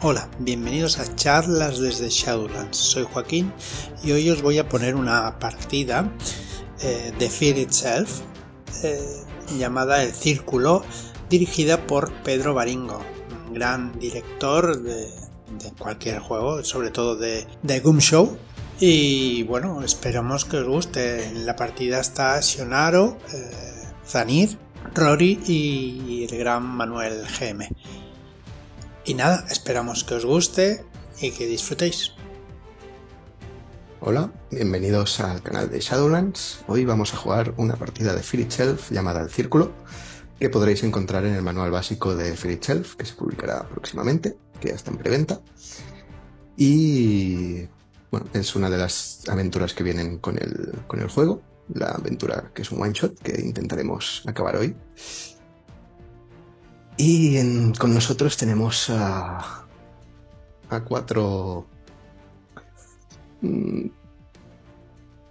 Hola, bienvenidos a charlas desde Shadowlands. Soy Joaquín y hoy os voy a poner una partida eh, de Fear Itself eh, llamada El Círculo, dirigida por Pedro Baringo, un gran director de, cualquier juego, sobre todo de, de Goom Show. Y bueno, esperamos que os guste. En la partida está Shionaro, eh, Zanir, Rory y el gran Manuel GM. Y nada, esperamos que os guste y que disfrutéis. Hola, bienvenidos al canal de Shadowlands. Hoy vamos a jugar una partida de Fear Itself llamada El Círculo, que podréis encontrar en el manual básico de Fear Itself, que se publicará próximamente, que ya está en preventa. Y bueno, es una de las aventuras que vienen con el, con el juego, la aventura que es un one shot que intentaremos acabar hoy. Y con nosotros tenemos a, a cuatro mm,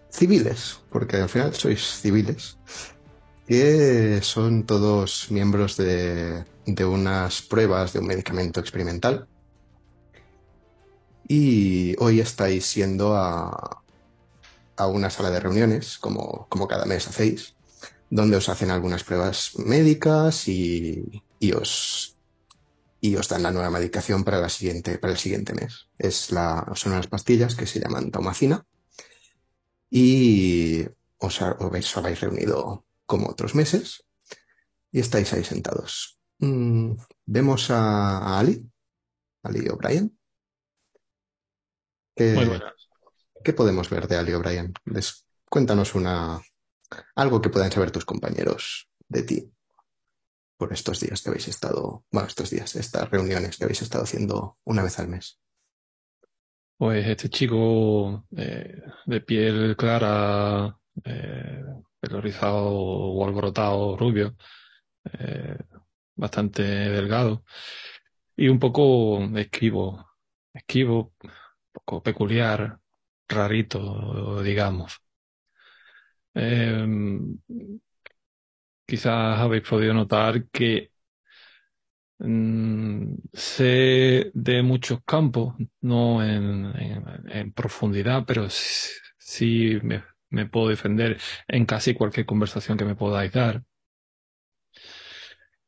civiles, porque al final sois civiles, que son todos miembros de, de unas pruebas de un medicamento experimental. Y hoy estáis siendo a, a una sala de reuniones, como, como cada mes hacéis, donde os hacen algunas pruebas médicas y, y os, y os dan la nueva medicación para, la siguiente, para el siguiente mes. Es la, son unas pastillas que se llaman taumacina y os, os habéis reunido como otros meses y estáis ahí sentados. Mm, vemos a, Ali, Ali O'Brien. ¿Qué, ¿Qué podemos ver de Ali O'Brien? Cuéntanos una, algo que puedan saber tus compañeros de ti por estos días que habéis estado, bueno, estos días, estas reuniones que habéis estado haciendo una vez al mes? Pues este chico eh, de piel clara, eh, o alborotado, rubio, eh, bastante delgado y un poco esquivo, esquivo, un poco peculiar, rarito, digamos. Eh, quizás habéis podido notar que mm, sé de muchos campos, no en, profundidad, pero sí, me, puedo defender en casi cualquier conversación que me podáis dar.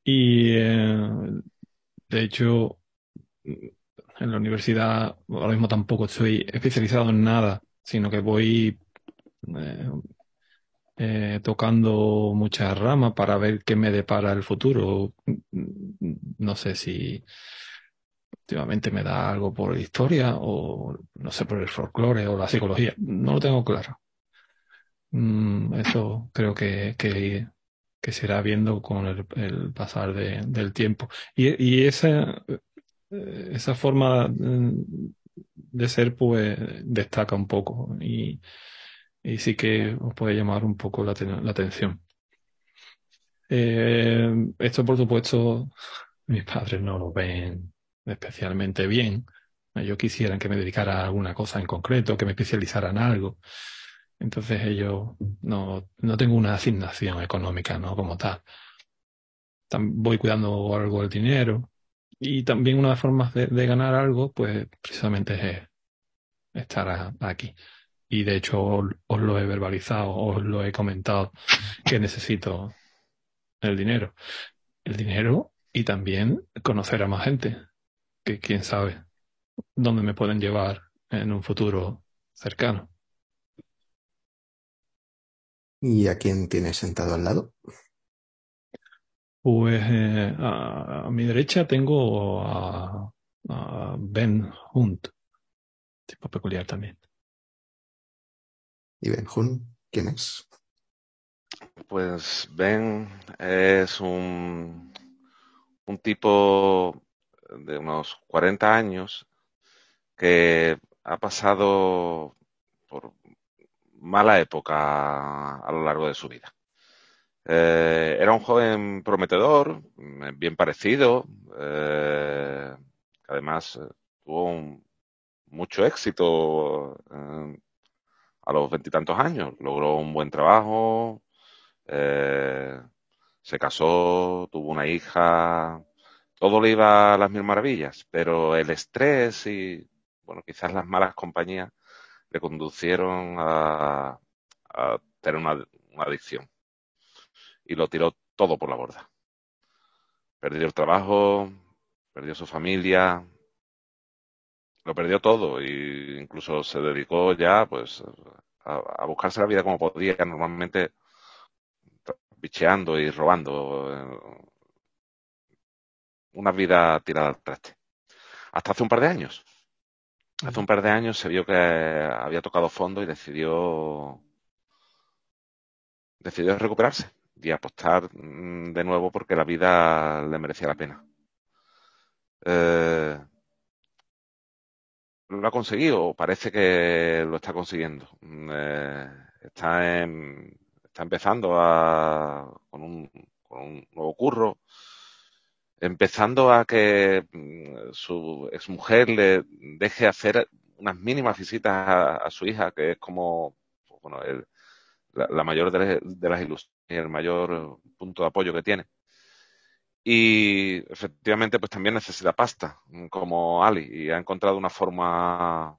Y eh, de hecho, en la universidad ahora mismo tampoco estoy especializado en nada, sino que voy eh, eh, tocando muchas ramas para ver qué me depara el futuro. No sé si últimamente me da algo por historia o no sé por el folclore o la psicología. No lo tengo claro. Mm, eso creo que, que, que se irá viendo con el, pasar del tiempo. Y, y esa, eh, esa forma mm, de ser pues destaca un poco. Y, y sí que os puede llamar un poco la, atención. Eh, esto, por supuesto, mis padres no lo ven especialmente bien. Ellos quisieran que me dedicara a alguna cosa en concreto, que me especializara en algo. Entonces ellos no, no tengo una asignación económica, ¿no? Como tal. voy cuidando algo del dinero. Y también una de las formas de ganar algo, pues precisamente es estar aquí y de hecho os, lo he verbalizado, os lo he comentado que necesito el dinero. El dinero y también conocer a más gente, que quién sabe dónde me pueden llevar en un futuro cercano. ¿Y a quién tienes sentado al lado? Pues eh, a, mi derecha tengo a, a Ben Hunt, tipo peculiar también. ¿Y Ben Hun quién es? Pues Ben es un, un tipo de unos 40 años que ha pasado por mala época a lo largo de su vida. Eh, era un joven prometedor, bien parecido, eh, además eh, tuvo mucho éxito a los veintitantos años. Logró un buen trabajo, eh, se casó, tuvo una hija, todo le iba a las mil maravillas, pero el estrés y, bueno, quizás las malas compañías le conducieron a, tener una, adicción. Y lo tiró todo por la borda. Perdió el trabajo, perdió su familia, lo perdió todo e incluso se dedicó ya pues a, buscarse la vida como podía, normalmente bicheando y robando. Eh, una vida tirada al traste. Hasta hace un par de años. Hace un par de años se vio que había tocado fondo y decidió decidió recuperarse y apostar mm, de nuevo porque la vida le merecía la pena. Eh, lo ha conseguido, parece que lo está consiguiendo. Mm, eh, está, está empezando a, con, un, nuevo curro, empezando a que mm, su exmujer le deje hacer unas mínimas visitas a, su hija, que es como bueno, la, mayor de, las ilusiones y el mayor punto de apoyo que tiene. Y efectivamente, pues también necesita pasta, como Ali, y ha encontrado una forma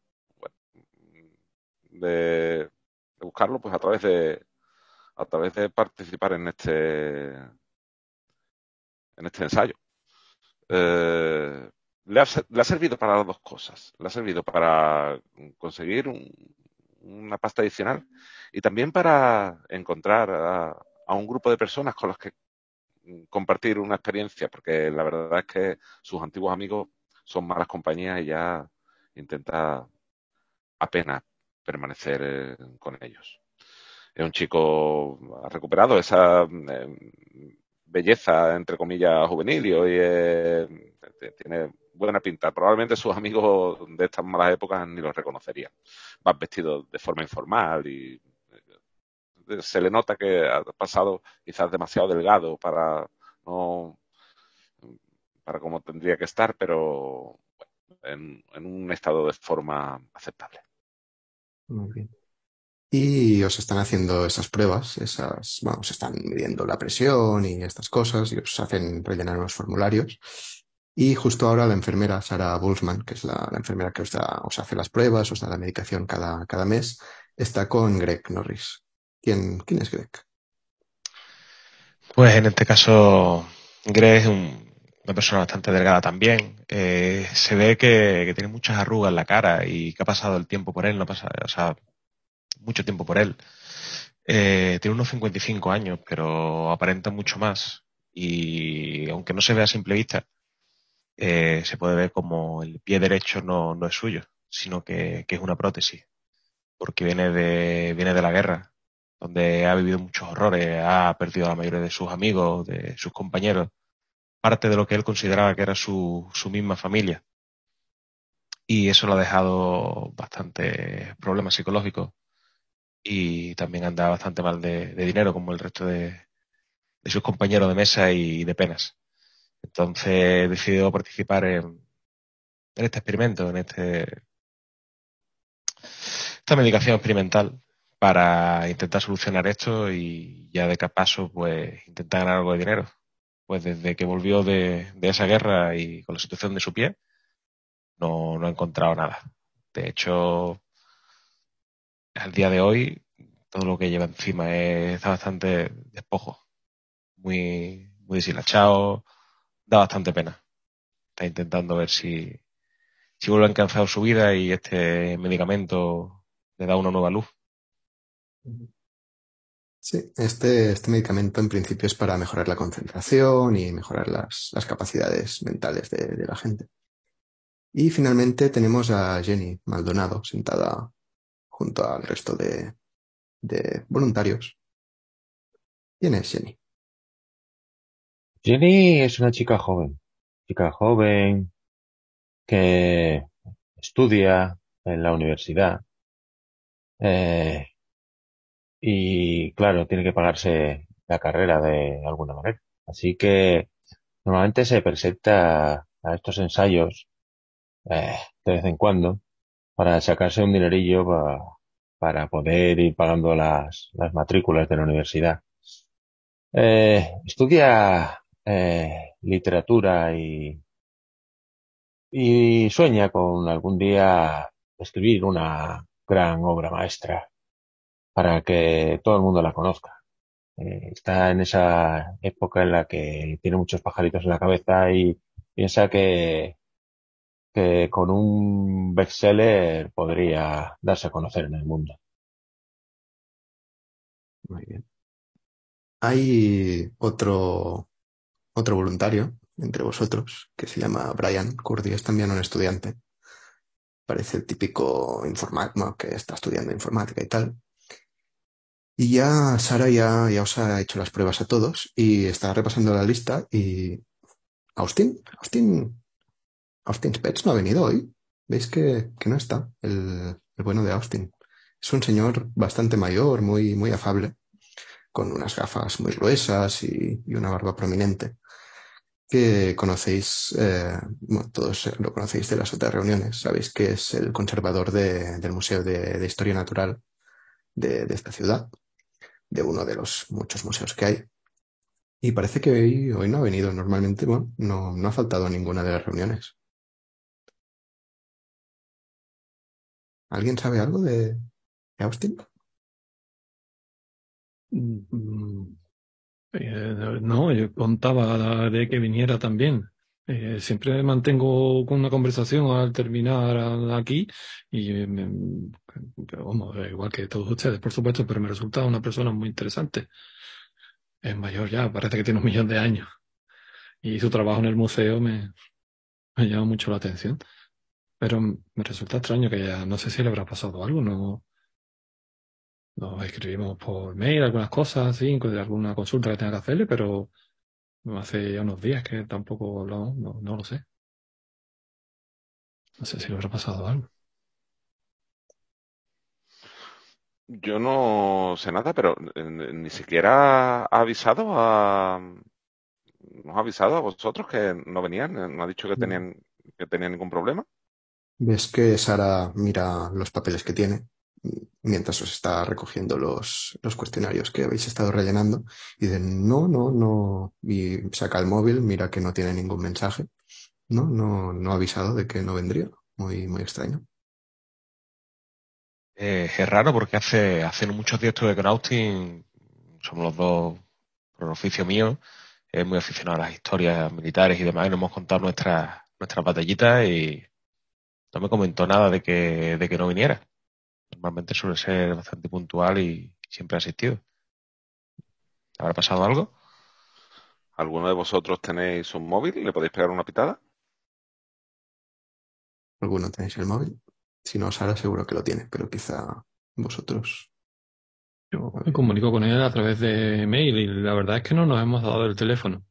de, buscarlo, pues a través de a través de participar en este en este ensayo. Eh, le, ha, servido para las dos cosas. Le ha servido para conseguir una pasta adicional y también para encontrar a, un grupo de personas con los que compartir una experiencia, porque la verdad es que sus antiguos amigos son malas compañías y ya intenta apenas permanecer eh, con ellos. Es un chico, ha recuperado esa eh, belleza, entre comillas, juvenil y hoy tiene buena pinta. Probablemente sus amigos de estas malas épocas ni los reconocerían. Va vestido de forma informal y eh, se le nota que ha pasado quizás demasiado delgado para no para como tendría que estar, pero en, un estado de forma aceptable. Muy bien y os están haciendo esas pruebas, esas, bueno, os están midiendo la presión y estas cosas y os hacen rellenar unos formularios. Y justo ahora la enfermera Sara Wolfman, que es la, enfermera que os, os, hace las pruebas, os da la medicación cada, cada mes, está con Greg Norris. ¿Quién, es Greg? Pues en este caso, Greg es una persona bastante delgada también. Eh, se ve que, que, tiene muchas arrugas en la cara y que ha pasado el tiempo por él, no pasa, o sea, mucho tiempo por él. Eh, tiene unos 55 años, pero aparenta mucho más. Y aunque no se vea a simple vista, eh, se puede ver como el pie derecho no, no es suyo, sino que, que, es una prótesis. Porque viene de, viene de la guerra, donde ha vivido muchos horrores, ha perdido a la mayoría de sus amigos, de sus compañeros, parte de lo que él consideraba que era su, su misma familia. Y eso lo ha dejado bastante problemas psicológicos y también anda bastante mal de, dinero como el resto de, sus compañeros de mesa y de penas. Entonces decidió participar en, este experimento, en este esta medicación experimental para intentar solucionar esto y ya de paso pues intentar ganar algo de dinero. Pues desde que volvió de, de esa guerra y con la situación de su pie, no, no ha encontrado nada. De hecho, al día de hoy todo lo que lleva encima está bastante despojo, muy, muy deshilachado, da bastante pena. Está intentando ver si, si vuelve a alcanzar su vida y este medicamento le da una nueva luz. Sí, este, este medicamento en principio es para mejorar la concentración y mejorar las, las capacidades mentales de, la gente. Y finalmente tenemos a Jenny Maldonado sentada junto al resto de, de voluntarios. ¿Quién es Jenny? Jenny es una chica joven, chica joven que estudia en la universidad eh, y claro, tiene que pagarse la carrera de alguna manera. Así que normalmente se presenta a estos ensayos eh, de vez en cuando para sacarse un dinerillo para, poder ir pagando las, las matrículas de la universidad. Eh, estudia eh, literatura y, y sueña con algún día escribir una gran obra maestra para que todo el mundo la conozca. Eh, está en esa época en la que tiene muchos pajaritos en la cabeza y piensa que, con un bestseller podría darse a conocer en el mundo. Muy bien. Hay otro, otro voluntario entre vosotros que se llama Brian Curdy, es también un estudiante. Parece el típico informático que está estudiando informática y tal. Y ya Sara ya, ya os ha hecho las pruebas a todos y está repasando la lista y Austin, Austin, Austin Spets no ha venido hoy. ¿Veis que, que no está el, el bueno de Austin? Es un señor bastante mayor, muy, muy afable, con unas gafas muy gruesas y, una barba prominente, que conocéis, eh, bueno, todos lo conocéis de las otras reuniones. Sabéis que es el conservador de, del Museo de, Historia Natural de, esta ciudad, de uno de los muchos museos que hay. Y parece que hoy, hoy no ha venido. Normalmente, bueno, no, no ha faltado a ninguna de las reuniones. ¿Alguien sabe algo de, Austin? Mm, eh, no, yo contaba de que viniera también. Eh, siempre mantengo una conversación al terminar aquí y me, vamos, igual que todos ustedes, por supuesto, pero me resulta una persona muy interesante. Es mayor ya, parece que tiene un millón de años. Y su trabajo en el museo me, me llama mucho la atención. Pero me resulta extraño que ya, no sé si le habrá pasado algo, no, nos escribimos por mail algunas cosas, de alguna consulta que tenga que hacerle, pero hace ya unos días que tampoco lo, no, no lo sé. No sé si le habrá pasado algo. Yo no sé nada, pero ni siquiera ha avisado a. ¿Nos ha avisado a vosotros que no venían? ¿No ha dicho que tenían, que tenían ningún problema? Ves que Sara mira los papeles que tiene mientras os está recogiendo los, los cuestionarios que habéis estado rellenando. Y dice no, no, no, y saca el móvil, mira que no tiene ningún mensaje, no, no, no ha avisado de que no vendría, muy, muy extraño. Eh, es raro porque hace, hace muchos días estuve con Austin, somos los dos por el oficio mío, es muy aficionado a las historias militares y demás, y nos hemos contado nuestras, nuestras batallitas y no me comentó nada de que, de que no viniera. Normalmente suele ser bastante puntual y siempre ha asistido. ¿Habrá pasado algo? ¿Alguno de vosotros tenéis un móvil? ¿Le podéis pegar una pitada? ¿Alguno tenéis el móvil? Si no, Sara seguro que lo tiene, pero quizá vosotros. Yo me comunico con él a través de mail y la verdad es que no nos hemos dado el teléfono.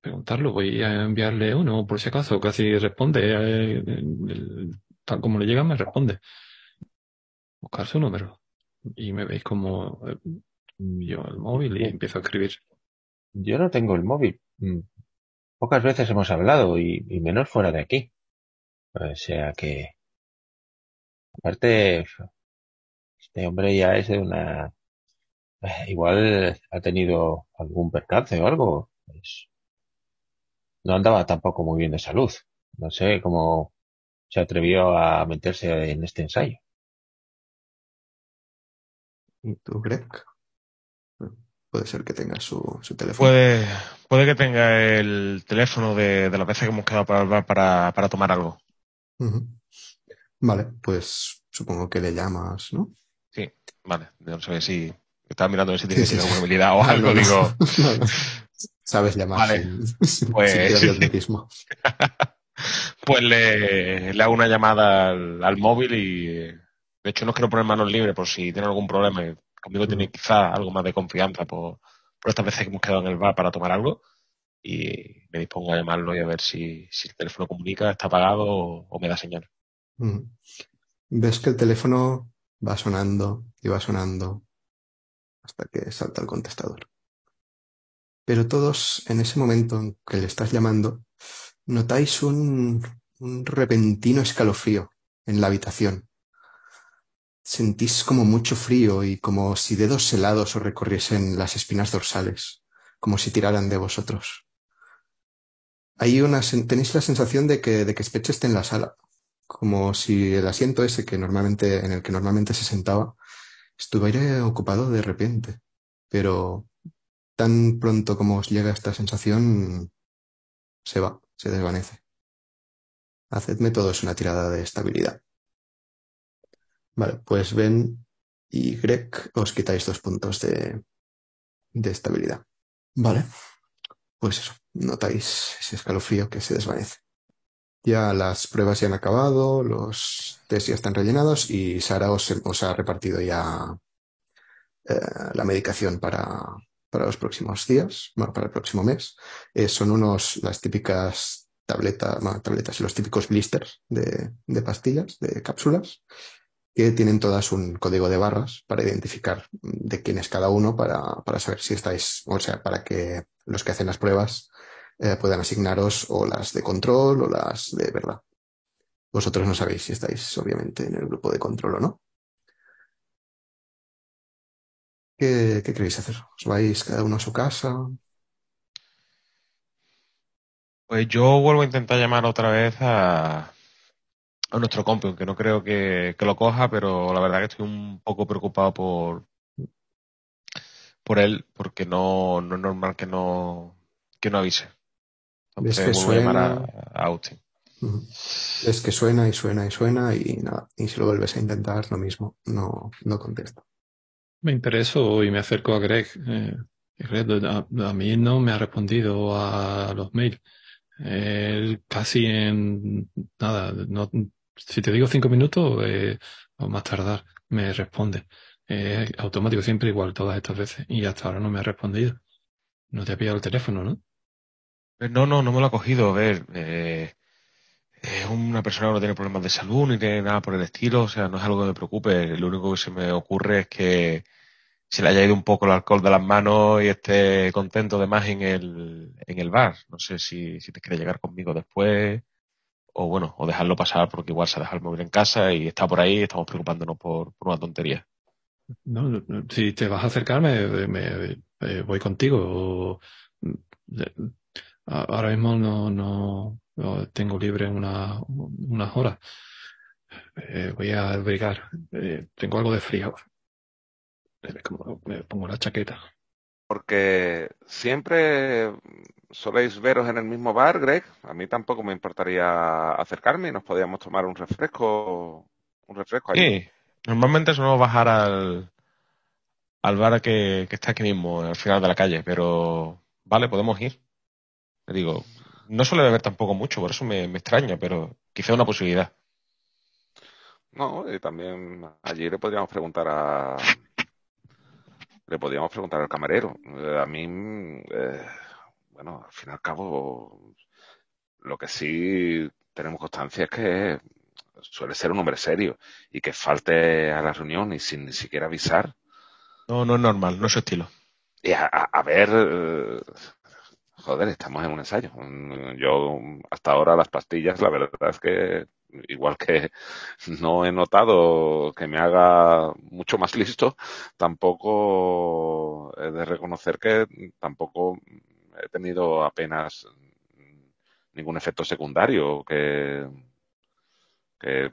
Preguntarlo, voy a enviarle uno por si acaso, casi responde. Eh, el, tal como le llega, me responde. Buscar su número. Y me veis como eh, yo el móvil y empiezo a escribir. Yo no tengo el móvil. Mm. Pocas veces hemos hablado y, y menos fuera de aquí. O sea que, aparte, este hombre ya es de una, eh, igual ha tenido algún percance o algo. Pues, no andaba tampoco muy bien de salud. No sé cómo se atrevió a meterse en este ensayo. ¿Y tú, Greg? Puede ser que tenga su, su teléfono. Puede, puede que tenga el teléfono de, de las veces que hemos quedado para, para, para tomar algo. Uh -huh. Vale, pues supongo que le llamas, ¿no? Sí, vale. No sé si estaba mirando a ver si tiene sí, sí, alguna habilidad o algo, no, digo. No, Sabes llamar vale. sin, pues... sin. pues le, le, hago una llamada al, al, móvil y de hecho no quiero poner manos libres por si tiene algún problema. Conmigo tiene quizá algo más de confianza por, por estas veces que hemos quedado en el bar para tomar algo y me dispongo a llamarlo y a ver si, si el teléfono comunica, está apagado o, o me da señal. Mm. Ves que el teléfono va sonando y va sonando hasta que salta el contestador. Pero todos en ese momento en que le estás llamando notáis un, un repentino escalofrío en la habitación. Sentís como mucho frío y como si dedos helados os recorriesen las espinas dorsales como si tiraran de vosotros. Hay una, tenéis la sensación de que, de que Spetch esté en la sala, como si el asiento ese que normalmente, en el que normalmente se sentaba estuviera ocupado de repente. Pero tan pronto como os llega esta sensación, se va, se desvanece. Hacedme todos una tirada de estabilidad. Vale, pues Ben y Greg os quitáis dos puntos de, de estabilidad. Vale, pues eso, notáis ese escalofrío que se desvanece. Ya las pruebas ya han acabado, los test ya están rellenados y Sara os, ha repartido ya eh, la medicación para, para los próximos días, bueno, para el próximo mes. Eh, son unos, las típicas tabletas, tabletas y los típicos blisters de, de pastillas, de cápsulas, que tienen todas un código de barras para identificar de quién es cada uno para, para saber si estáis, o sea, para que los que hacen las pruebas eh, puedan asignaros o las de control o las de verdad. Vosotros no sabéis si estáis, obviamente, en el grupo de control o no. ¿Qué, qué queréis hacer? ¿Os vais cada uno a su casa? Pues yo vuelvo a intentar llamar otra vez a, a nuestro compi, aunque no creo que, que, lo coja, pero la verdad que estoy un poco preocupado por, por él, porque no, no es normal que no, que no avise. Entonces que vuelvo suena... a llamar a, a Austin. Uh -huh. Es que suena y suena y suena y nada. Y si lo vuelves a intentar, lo mismo. No, no contesta. Me intereso y me acerco a Greg. Eh, a, mí no me ha respondido a los mails. Casi en nada, si te digo cinco minutos eh, o más tardar, me responde. Eh, automático siempre igual todas estas veces y hasta ahora no me ha respondido. No te ha pillado el teléfono, ¿no? No, no, no me lo ha cogido. A ver, eh, es una persona que no tiene problemas de salud ni tiene nada por el estilo, o sea, no es algo que me preocupe. Lo único que se me ocurre es que se le haya ido un poco el alcohol de las manos y esté contento de más en el, en el bar. No sé si, si te quiere llegar conmigo después o bueno, o dejarlo pasar porque igual se ha dejado el móvil en casa y está por ahí y estamos preocupándonos por, por una tontería. No, no, si te vas a acercar, me, me voy contigo. Ahora mismo no, no tengo libre una, unas horas. Eh, voy a brigar. Eh, tengo algo de frío. Me pongo la chaqueta. Porque siempre soléis veros en el mismo bar, Greg. A mí tampoco me importaría acercarme y nos podíamos tomar un refresco. Un refresco ahí. Sí, normalmente solemos bajar al, al bar que, que está aquí mismo, al final de la calle, pero vale, podemos ir. Le digo, no suele beber tampoco mucho, por eso me, me extraña, pero quizá una posibilidad. No, y también allí le podríamos preguntar a. Le podríamos preguntar al camarero. Eh, a mí, eh, bueno, al fin y al cabo, lo que sí tenemos constancia es que suele ser un hombre serio y que falte a la reunión y sin ni siquiera avisar. No, no es normal, no es su estilo. Y a, a, a ver, eh, joder, estamos en un ensayo. Yo hasta ahora las pastillas, la verdad es que igual que no he notado que me haga mucho más listo, tampoco he de reconocer que tampoco he tenido apenas ningún efecto secundario que, que,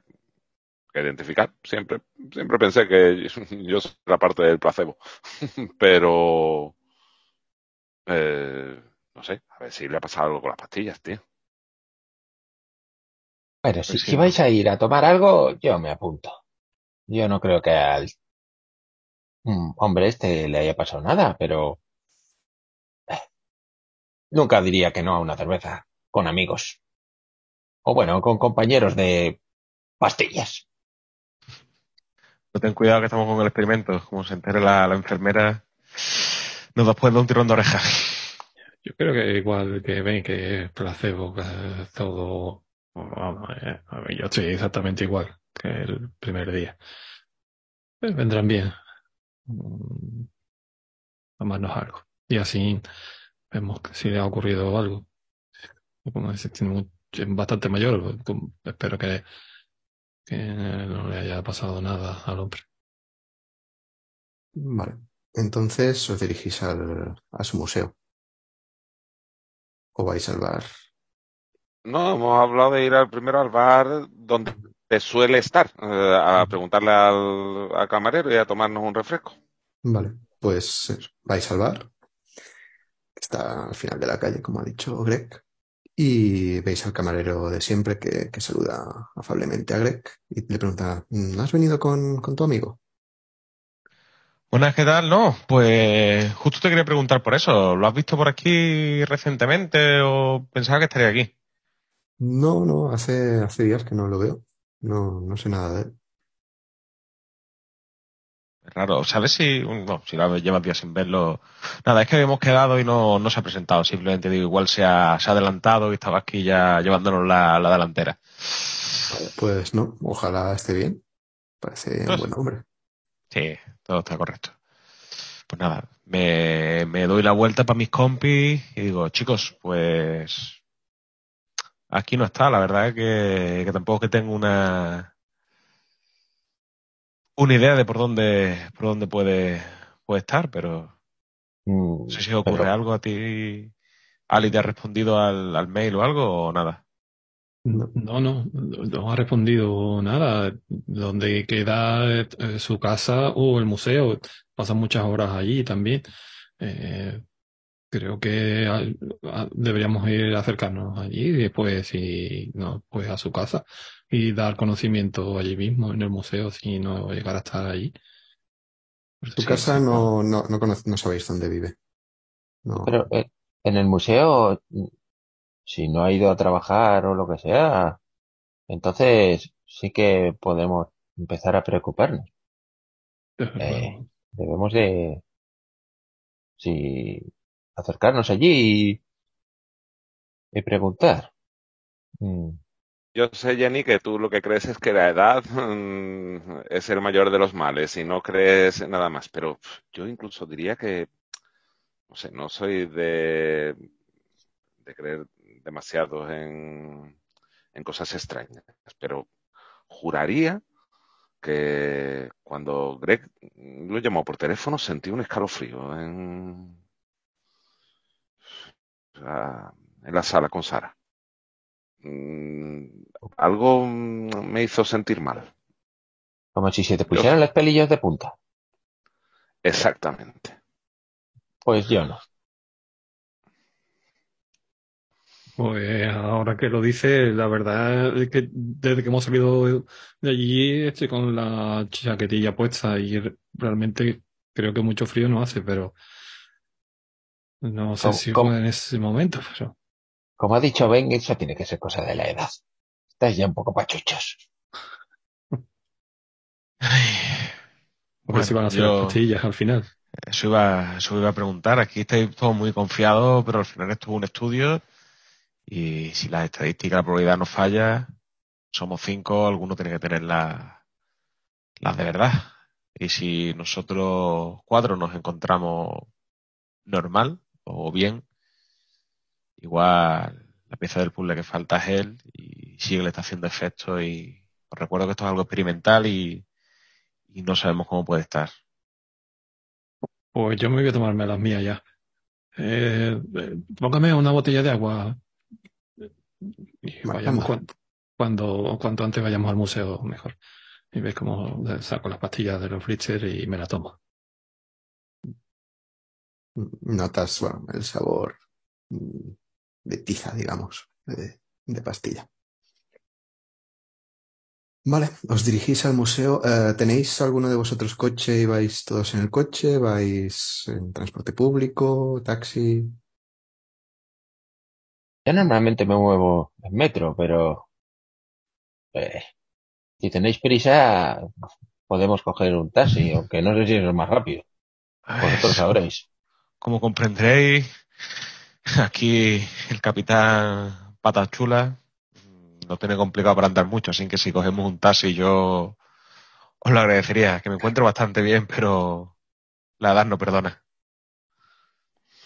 identificar. Siempre, siempre pensé que yo era parte del placebo, pero eh, no sé, a ver si le ha pasado algo con las pastillas, tío. Bueno, si, si vais a ir a tomar algo, yo me apunto. Yo no creo que al mm, hombre este le haya pasado nada, pero eh, nunca diría que no a una cerveza con amigos. O bueno, con compañeros de pastillas. No ten cuidado que estamos con el experimento. Como se entere la, la enfermera, nos da pues un tirón de oreja. Yo creo que igual que ven que placebo, que todo eh, yo estoy exactamente igual que el primer día. Pero vendrán bien. Mm, Tomarnos algo. Y así vemos si le ha ocurrido algo. Es bastante mayor, espero que, que no le haya pasado nada al hombre. Vale. Entonces os dirigís al, a su museo. O vais al bar? No, hemos hablado de ir al primero al bar donde suele estar, eh, a preguntarle al, al camarero y a tomarnos un refresco. Vale, pues eh, vais al bar, que está al final de la calle, como ha dicho Greg, y veis al camarero de siempre que, que saluda afablemente a Greg y le pregunta, "¿Mm, ¿has venido con, con tu amigo? Buenas, ¿qué tal? No, pues justo te quería preguntar por eso. ¿Lo has visto por aquí recientemente o pensaba que estaría aquí? No, no, hace, hace días que no lo veo. No, no sé nada de él. Raro. ¿Sabes si, no, si lo llevas días sin verlo? Nada, es que habíamos quedado y no, no se ha presentado. Simplemente digo, igual se ha, se ha adelantado y estaba aquí ya llevándonos la, la delantera. Pues no, ojalá esté bien. Parece un Pues- buen hombre. Sí, todo está correcto. Pues nada, me, me doy la vuelta para mis compis y digo, chicos, pues aquí no está. La verdad es que, que tampoco que tengo una una idea de por dónde por dónde puede puede estar, pero Mm, no sé si ocurre pero- algo a ti. Ali te ha respondido al, al mail o algo o nada. No. No, no, ha respondido nada. ¿Dónde queda eh, su casa o el museo? Pasan muchas horas allí también. Eh, creo que a- a- deberíamos ir a acercarnos allí y después, si no, pues a su casa y dar conocimiento allí mismo en el museo si no llegar a estar allí. Su Sí, casa no, no, no, conoce- no sabéis dónde vive. No. Pero eh, en el museo, si no ha ido a trabajar o lo que sea, entonces sí que podemos empezar a preocuparnos. Eh. Debemos de, sí, acercarnos allí y, y preguntar. Mm, Yo sé, Jenny, que tú lo que crees es que la edad mm, es el mayor de los males y no crees nada más, pero yo incluso diría que, no sé, no soy de, de creer demasiado en, en cosas extrañas, pero juraría que cuando Greg lo llamó por teléfono sentí un escalofrío en, la- en la sala con Sara. Mm, algo me hizo sentir mal. Como si se te pusieran los pelillos de punta. Exactamente. Pues yo no. Pues ahora que lo dice, la verdad es que desde que hemos salido de allí estoy con la chaquetilla puesta y re- realmente creo que mucho frío no hace, pero no sé ¿Cómo- si fue en ese momento, pero Como ha dicho Ben, eso tiene que ser cosa de la edad. Estáis ya un poco pachuchos. porque si van a Bueno, hacer las pastillas al final. eso iba, eso iba a preguntar. Aquí estáis todos muy confiados, pero al final esto es un estudio y si las estadísticas, la probabilidad no falla, somos cinco, alguno tiene que tener la- las de verdad. Y si nosotros cuatro nos encontramos normal o bien, igual la pieza del puzzle que falta es él y sigue le está haciendo efecto y os recuerdo que esto es algo experimental y, y no sabemos cómo puede estar. Pues yo me voy a tomarme las mías ya. Eh, eh, póngame una botella de agua y Va- vayamos cuanto, cuando, cuanto antes vayamos al museo, mejor. Y ves cómo saco las pastillas de los Fritzer y me las tomo. Notas, bueno, el sabor mm, de tiza, digamos, de, de pastilla. Vale, os dirigís al museo. Eh, ¿tenéis alguno de vosotros coche y vais todos en el coche? ¿Vais en transporte público, taxi? Yo normalmente me muevo en metro, pero eh, si tenéis prisa, podemos coger un taxi, aunque no sé si es más rápido. Vosotros sabréis. Como comprenderéis, aquí el capitán Patas Chula no tiene complicado para andar mucho, así que si cogemos un taxi yo os lo agradecería, que me encuentro bastante bien, pero la edad no perdona.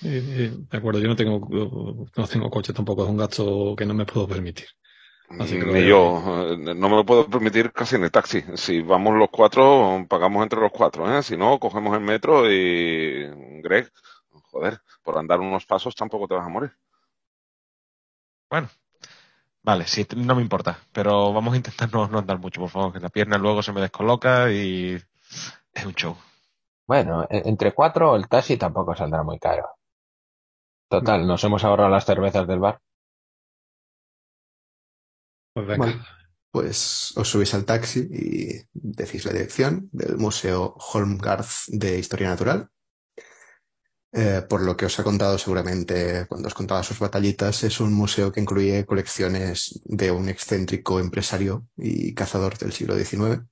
Eh, de acuerdo, yo no tengo, no tengo coche tampoco, es un gasto que no me puedo permitir. Así que lo Ni yo, eh, no me lo puedo permitir casi en el taxi. Si vamos los cuatro, pagamos entre los cuatro, ¿eh? Si no, cogemos el metro y Greg, joder, por andar unos pasos tampoco te vas a morir. Bueno, vale, sí, no me importa, pero vamos a intentar no, no andar mucho, por favor, que la pierna luego se me descoloca y es un show. Bueno, e- entre cuatro el taxi tampoco saldrá muy caro. Total, nos hemos ahorrado las cervezas del bar. Pues venga. Pues os subís al taxi y decís la dirección del Museo Holmgarth de Historia Natural. Eh, por lo que os ha contado seguramente cuando os contaba sus batallitas, es un museo que incluye colecciones de un excéntrico empresario y cazador del siglo XIX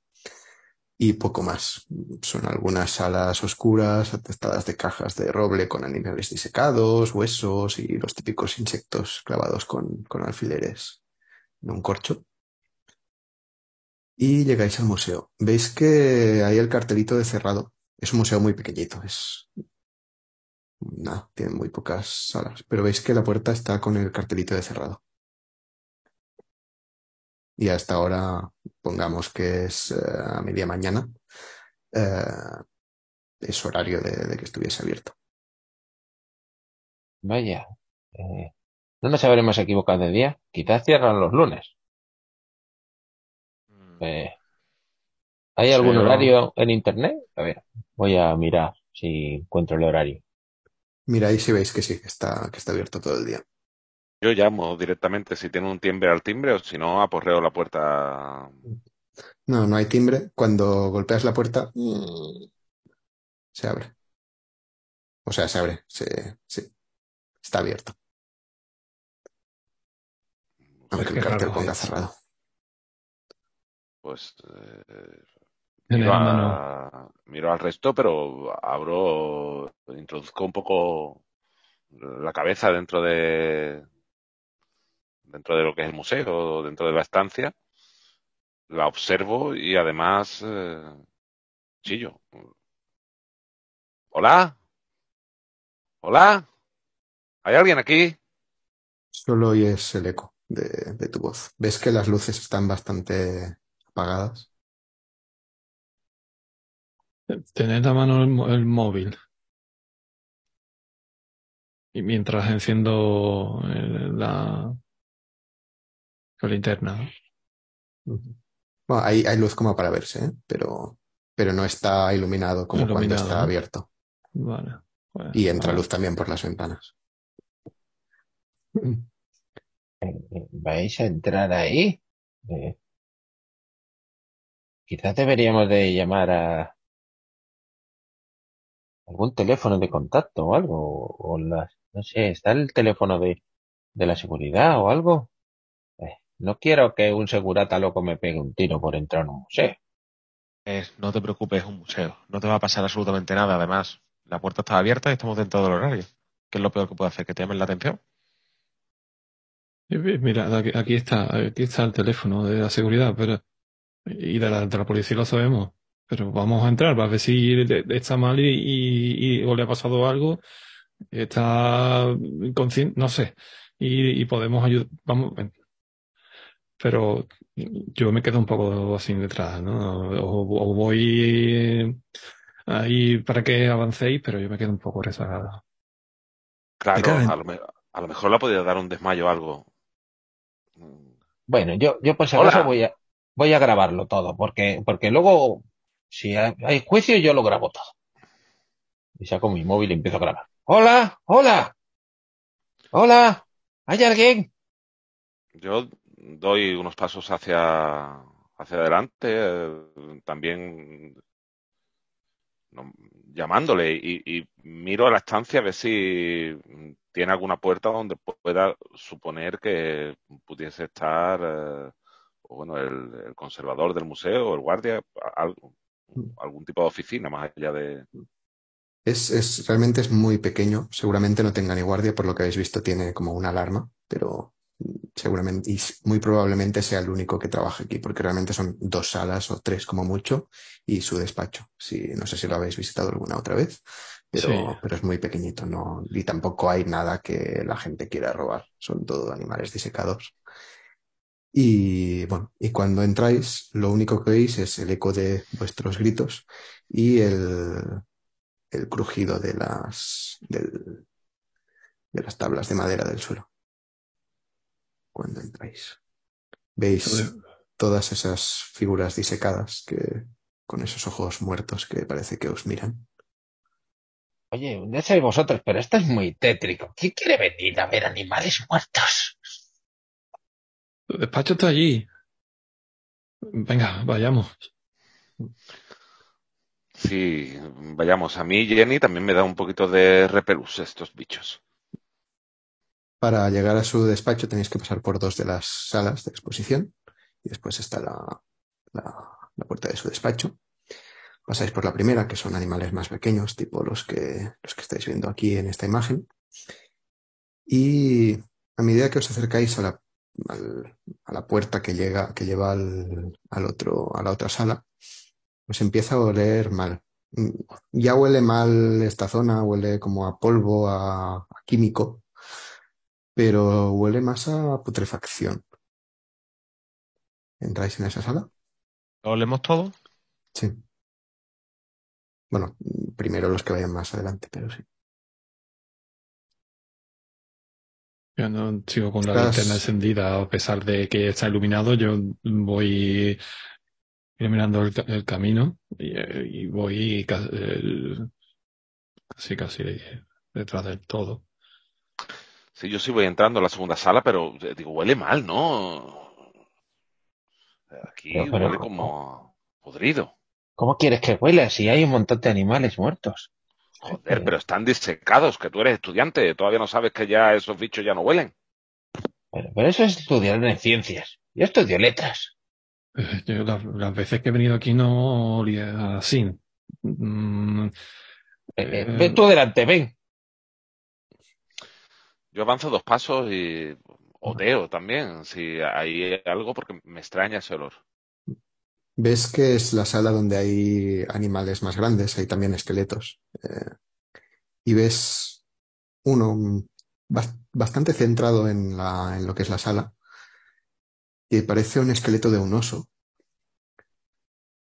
y poco más. Son algunas salas oscuras atestadas de cajas de roble con animales disecados, huesos y los típicos insectos clavados con, con alfileres en un corcho. Y llegáis al museo. Veis que hay el cartelito de cerrado. Es un museo muy pequeñito, es nada, tiene muy pocas salas, pero veis que la puerta está con el cartelito de cerrado. Y hasta ahora, pongamos que es eh, a media mañana, eh, es horario de, de que estuviese abierto. Vaya. eh, no nos habremos equivocado de día. Quizás cierran los lunes. Eh, ¿Hay algún horario en internet? A ver, voy a mirar si encuentro el horario. Miráis y veis que sí, que está, que está abierto todo el día. Yo llamo directamente si tiene un timbre al timbre o si no, aporreo la puerta. No, no hay timbre. Cuando golpeas la puerta, mm, se abre. O sea, se abre, se, sí, está abierto. Aunque el cartel ponga es. cerrado. Pues eh, miro, a- miro al resto, pero abro, introduzco un poco la cabeza dentro de dentro de lo que es el museo, dentro de la estancia, la observo y además eh, chillo. Hola, hola, ¿hay alguien aquí? Solo oyes el eco de, de tu voz. Ves que las luces están bastante apagadas. Tener la mano el, el móvil. Y mientras enciendo eh, la, la linterna. Bueno, hay, hay luz como para verse, ¿eh? Pero, pero no está iluminado como cuando está ¿no? abierto. Vale. Y entra luz también por las ventanas. Eh, ¿Vais a entrar ahí? Eh, quizás deberíamos de llamar a algún teléfono de contacto o algo. O, o las, no sé, ¿está el teléfono de, de la seguridad o algo? No quiero que un segurata loco me pegue un tiro por entrar a un museo. Eh, no te preocupes, es un museo. No te va a pasar absolutamente nada. Además, la puerta está abierta y estamos dentro del horario. ¿Qué es lo peor que puede hacer? ¿Que te llamen la atención? Mira, aquí, aquí está, aquí está el teléfono de la seguridad, pero y de la, de la policía lo sabemos. Pero vamos a entrar para ver si está mal y, y- y- o le ha pasado algo, está inconsciente, no sé. Y, y podemos ayudar, vamos. Pero yo me quedo un poco así detrás, ¿no? O, o voy ahí para que avancéis, pero yo me quedo un poco rezagado. Claro, a lo, a lo mejor le ha podido dar un desmayo o algo. Bueno, yo, yo por si acaso voy a, voy a grabarlo todo, porque, porque luego, si hay, hay juicio, yo lo grabo todo. Y saco mi móvil y empiezo a grabar. ¡Hola! ¡Hola! ¡Hola! ¿Hay alguien? Yo doy unos pasos hacia, hacia adelante, eh, también no, llamándole y, miro a la estancia a ver si tiene alguna puerta donde pueda suponer que pudiese estar eh, bueno, el, conservador del museo o el guardia, algún tipo de oficina más allá de... Es, es, realmente es muy pequeño. Seguramente no tenga ni guardia, por lo que habéis visto, tiene como una alarma, pero seguramente, y muy probablemente sea el único que trabaja aquí, porque realmente son dos salas o tres como mucho, y su despacho. Sí, no sé si lo habéis visitado alguna otra vez, pero, Sí. pero es muy pequeñito, no, y tampoco hay nada que la gente quiera robar. Son todo animales disecados. Y bueno, y cuando entráis, lo único que oís es el eco de vuestros gritos y el, el crujido de las, del- de las tablas de madera del suelo. Cuando entráis. Veis todas esas figuras disecadas que con esos ojos muertos que parece que os miran. Oye, no sé vosotros, pero esto es muy tétrico. ¿Quién quiere venir a ver animales muertos? El despacho está allí. Venga, vayamos. Sí, vayamos. A mí, Jenny, también me da un poquito de repelús estos bichos. Para llegar a su despacho tenéis que pasar por dos de las salas de exposición y después está la, la, puerta de su despacho. Pasáis por la primera, que son animales más pequeños, tipo los que, los que estáis viendo aquí en esta imagen. Y a medida que os acercáis a la, a la puerta que llega, que lleva al, al otro, a la otra sala, os empieza a oler mal. Mm, Ya huele mal esta zona, huele como a polvo, a químico, pero huele más a putrefacción. ¿Entráis en esa sala? ¿Lo olemos todo? Sí. Bueno, primero los que vayan más adelante, pero sí. Yo no sigo con la linterna encendida, a pesar de que está iluminado, yo voy iluminando el, ca- el camino y, eh, y voy casi casi detrás del todo. Sí, yo sí voy entrando a la segunda sala, pero eh, digo, huele mal, ¿no? Aquí Pero- pero- huele como podrido. ¿Cómo quieres que huela si hay un montón de animales muertos? Joder, pero están disecados, que tú eres estudiante, todavía no sabes que ya esos bichos ya no huelen. Pero, pero eso es estudiar en ciencias. Yo estudio letras. Eh, Yo las, las veces que he venido aquí no olía así. Mm, Eh, eh, Eh, ven tú delante, ven. Yo avanzo dos pasos y odeo también, si hay algo, porque me extraña ese olor. Ves que es la sala donde hay animales más grandes, hay también esqueletos. eh, y ves uno bas- bastante centrado en la, en lo que es la sala, que parece un esqueleto de un oso.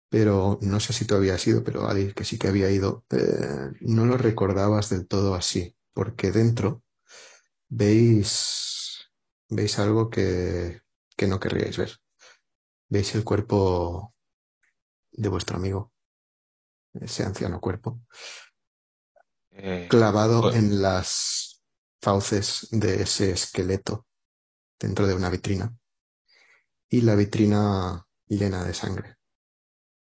Pero no sé si tú habías ido, pero Ali, que sí que había ido, eh, no lo recordabas del todo así, porque dentro veis, veis algo que, que no querríais ver. Veis el cuerpo de vuestro amigo, ese anciano cuerpo, Eh, clavado pues- en las fauces de ese esqueleto dentro de una vitrina. Y la vitrina llena de sangre,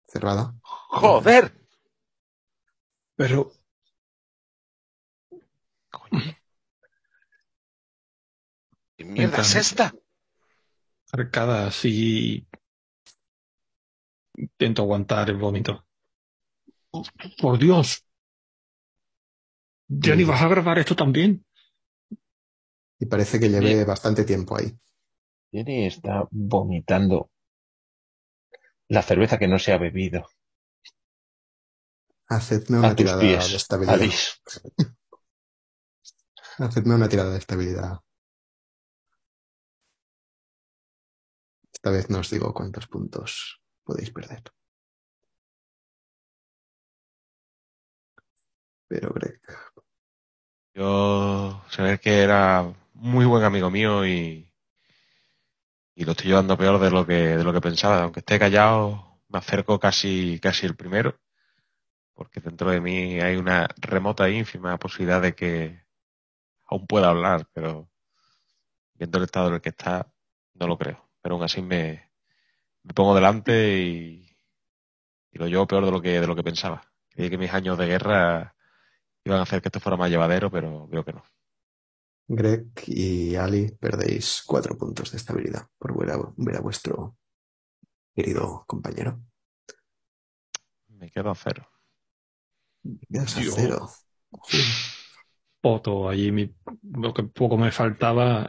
cerrada. ¡Joder! pero coño, ¿Qué mierda es esta? arcada así intento aguantar el vómito. Por Dios. Jenny, ¿vas a grabar esto también? Y parece que lleve Bien. bastante tiempo ahí. Jenny está vomitando la cerveza que no se ha bebido. Hacedme una tirada de estabilidad. Hacedme una tirada de estabilidad. Esta vez no os digo cuántos puntos podéis perder. Pero Greg, yo ve que era muy buen amigo mío y, y lo estoy llevando peor de lo que, de lo que pensaba. Aunque esté callado, me acerco casi, casi el primero, porque dentro de mí hay una remota e ínfima posibilidad de que aún pueda hablar, pero viendo el estado en el que está, no lo creo. Pero aún así me, me pongo delante y, y lo llevo peor de lo que, de lo que pensaba. Creí que mis años de guerra iban a hacer que esto fuera más llevadero, pero veo que no. Greg y Ali perdéis cuatro puntos de estabilidad por ver a, ver a vuestro querido compañero. Me quedo a cero. Quedas a cero. Poto allí, mi- lo que poco me faltaba,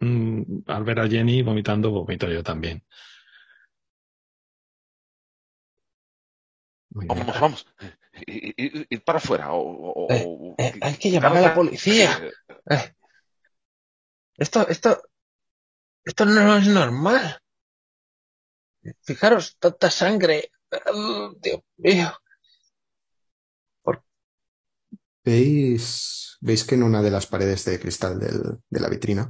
mm, al ver a Jenny vomitando, vomito yo también. Vamos, vamos. Ir, ir- ir para afuera. O, o- Eh, eh, hay que llamar a la policía. Eh, Eh, esto, esto, esto no es normal. Fijaros, tanta sangre. Oh, Dios mío. Veis, veis que en una de las paredes de cristal del- de la vitrina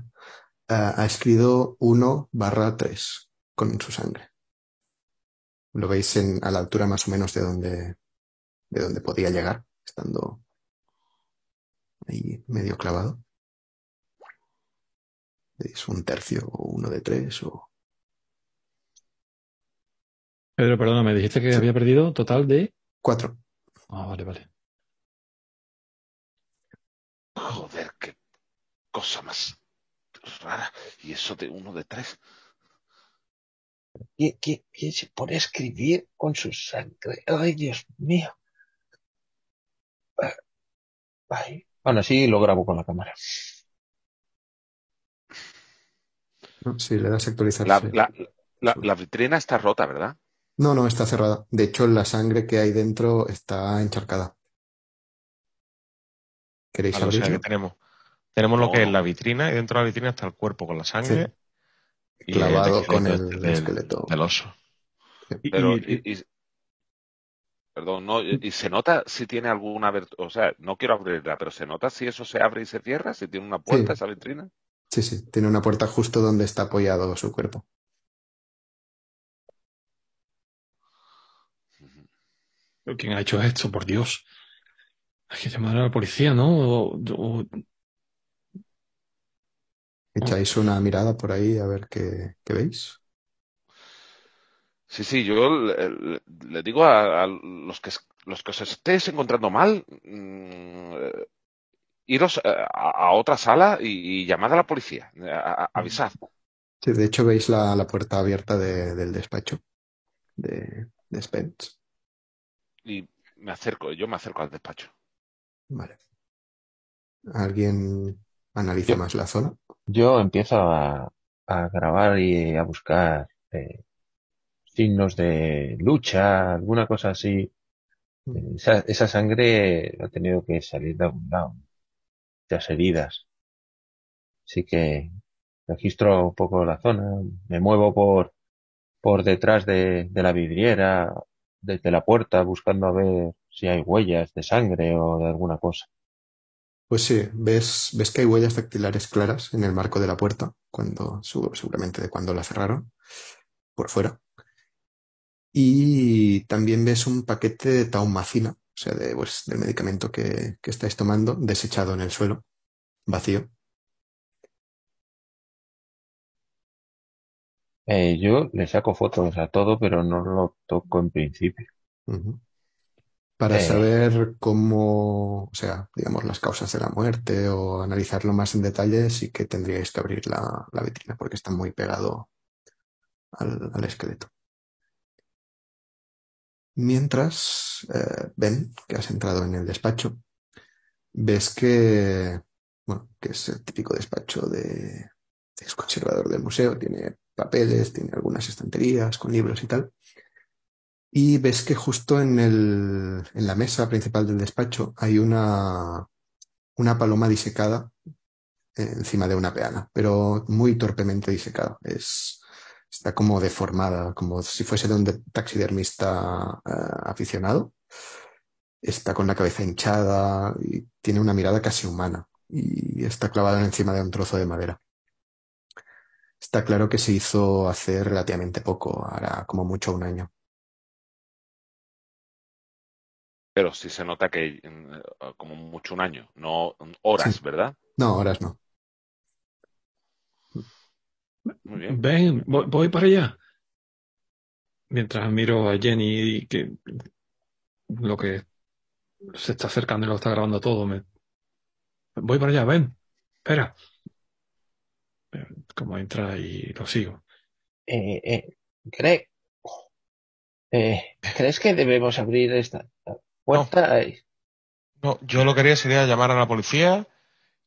ha escrito 1 barra 3 con su sangre. Lo veis en, a la altura más o menos de donde, de donde podía llegar, estando ahí medio clavado. Es un tercio o uno de tres o... Pedro, perdona, me dijiste que Sí. había perdido total de... Cuatro. Ah, vale, vale. Joder, qué cosa más rara. Y eso de uno de tres. ¿Quién, quién- quién se pone a escribir con su sangre? Ay, Dios mío. Ah, Ay. Bueno, sí lo grabo con la cámara. ¿no? Si le das a actualizar. La, sí. la, la, la vitrina está rota, ¿verdad? No, no, está cerrada. De hecho, la sangre que hay dentro está encharcada. ¿Queréis Vale, o sea que abrirlo? tenemos, tenemos lo que es la vitrina y dentro de la vitrina está el cuerpo con la sangre y Clavado con el del, esqueleto. del oso. Y- Pero, y- y, y- perdón, no, y, se nota si tiene alguna o sea, no quiero abrirla, pero se nota si eso se abre y se cierra, si tiene una puerta Sí. esa vitrina. Sí, sí, tiene una puerta justo donde está apoyado su cuerpo. ¿Quién ha hecho esto? Por Dios. Hay que llamar a la policía, ¿no? O- o- Echáis una mirada por ahí a ver qué, qué veis. Sí, sí, yo le, digo a, a los que los que os estéis encontrando mal, mm, eh, iros eh, a, a otra sala y, y llamad a la policía, eh, avisad. Sí, de hecho, veis la, la puerta abierta de- del despacho de, de Spence. Y me acerco, yo me acerco al despacho. Vale. ¿Alguien analiza Yo. más la zona? Yo empiezo a, a grabar y a buscar eh, signos de lucha, alguna cosa así. Mm. Esa, esa sangre ha tenido que salir de algún lado, las heridas. Así que registro un poco la zona, me muevo por, por detrás de, de la vidriera, desde la puerta, buscando a ver si hay huellas de sangre o de alguna cosa. Pues sí, ves, ves que hay huellas dactilares claras en el marco de la puerta, cuando, seguramente de cuando la cerraron, por fuera. Y también ves un paquete de taumacina, o sea, de, pues, del medicamento que, que estáis tomando, desechado en el suelo, vacío. Eh, yo le saco fotos a todo, pero no lo toco en principio. Para Eh. saber cómo, o sea, digamos, las causas de la muerte o analizarlo más en detalle, sí que tendríais que abrir la, la vitrina porque está muy pegado al, al esqueleto. Mientras, eh, ven que has entrado en el despacho, ves que, bueno, que es el típico despacho de, es conservador del museo, tiene papeles, tiene algunas estanterías con libros y tal. Y ves que justo en el, en la mesa principal del despacho hay una, una paloma disecada encima de una peana, pero muy torpemente disecada. Es, está como deformada, como si fuese de un de- taxidermista eh, aficionado. Está con la cabeza hinchada y tiene una mirada casi humana y está clavada encima de un trozo de madera. Está claro que se hizo hace relativamente poco, hará como mucho un año. Pero sí se nota que mm, como mucho un año, no horas, Sí. ¿verdad? No, horas no. Muy bien. Ven, voy, voy para allá. Mientras miro a Jenny que lo que se está acercando y lo está grabando todo, me... voy para allá, ven, espera. Eh, Como entra y lo sigo. Eh, eh, Greg, eh, ¿crees que debemos abrir esta Eh, No, yo lo que haría sería llamar a la policía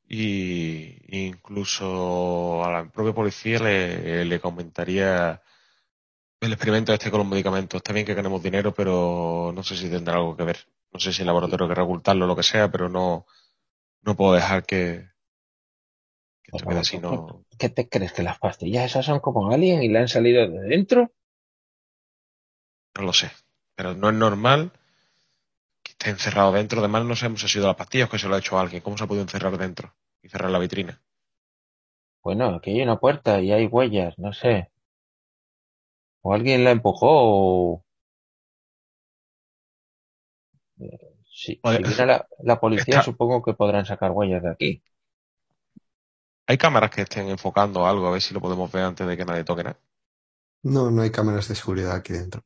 y incluso a la propia policía le, le comentaría el experimento este con los medicamentos. Está bien que ganemos dinero, pero no sé si tendrá algo que ver. No sé si el laboratorio querrá ocultarlo o lo que sea, pero no, no puedo dejar que, que esto quede así. No, ¿Qué te crees? ¿Que las pastillas esas son como alien y le han salido de dentro? no lo sé. Pero no es normal esté encerrado dentro. Además, no sabemos si ha sido las pastillas o que se lo ha hecho alguien. ¿Cómo se ha podido encerrar dentro y cerrar la vitrina? Bueno, aquí hay una puerta y hay huellas, no sé. O alguien la empujó o... Eh, Si, Oye, si viene la, la policía, está- supongo que podrán sacar huellas de aquí. Hay cámaras que estén enfocando algo, a ver si lo podemos ver antes de que nadie toque nada. No, no hay cámaras de seguridad aquí dentro.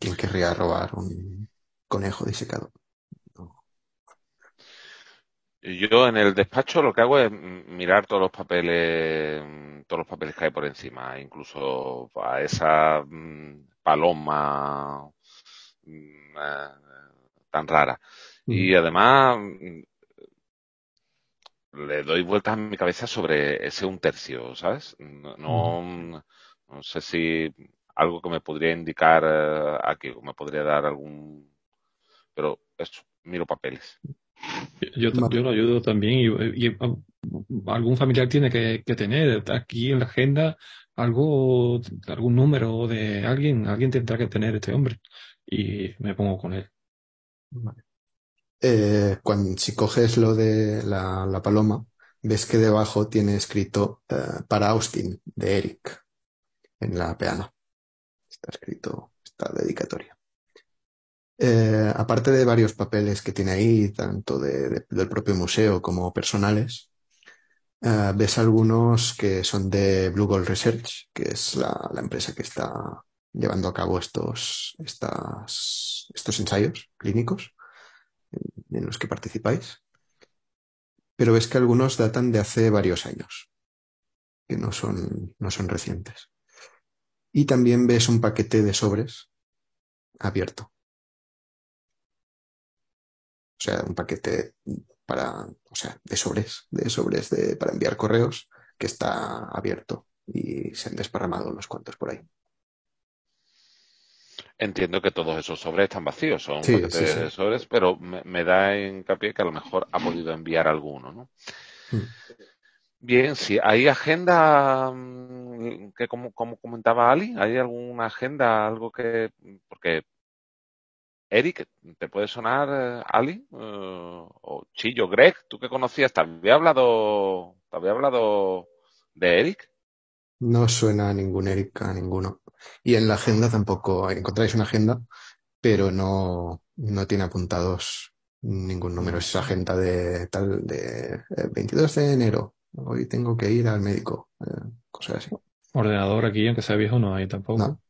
¿Quién querría robar un conejo disecado? No. Yo en el despacho lo que hago es mirar todos los papeles, mm, todos los papeles que hay por encima, incluso a esa mm, paloma mm, eh, tan rara. Y además le doy vueltas en mi cabeza sobre ese un tercio, ¿sabes? No sé si algo que me podría indicar eh, aquí, o me podría dar algún... Pero eso, miro papeles. Yo, Vale. yo lo ayudo también y, y, um, algún familiar tiene que, que tener aquí en la agenda algo, algún número de alguien, alguien tendrá que tener este hombre y me pongo con él. Eh, cuando, si coges lo de la, la paloma, ves que debajo tiene escrito eh, para Austin, de Eric, en la peana. Está escrito esta dedicatoria. Eh, aparte de varios papeles que tiene ahí, tanto de- de- del propio museo como personales, eh, ves algunos que son de Blue Gold Research, que es la, empresa que está llevando a cabo estos, estos ensayos clínicos en, en los que participáis. Pero ves que algunos datan de hace varios años, que no son, no son recientes. Y también ves un paquete de sobres abierto. O sea, un paquete para, o sea, de sobres, de sobres de, para enviar correos que está abierto y se han desparramado unos cuantos por ahí. Entiendo que todos esos sobres están vacíos, son Sí, paquetes sí, sí. de sobres, pero me, me da hincapié que a lo mejor ha podido enviar alguno, ¿no? Hmm. Bien, si hay agenda mm, que como, como comentaba Ali, ¿hay alguna agenda, algo que, porque Eric, ¿te puede sonar eh, Ali? Eh, o Chillo, Greg, ¿tú que conocías? ¿Te había hablado, te había hablado de Eric? No suena a ningún Eric, a ninguno. Y en la agenda tampoco encontráis una agenda, pero no, no tiene apuntados ningún número. Es agenda de tal de eh, 22 de enero. Hoy tengo que ir al médico. eh, cosas así. Ordenador aquí, aunque sea viejo, no hay tampoco. No,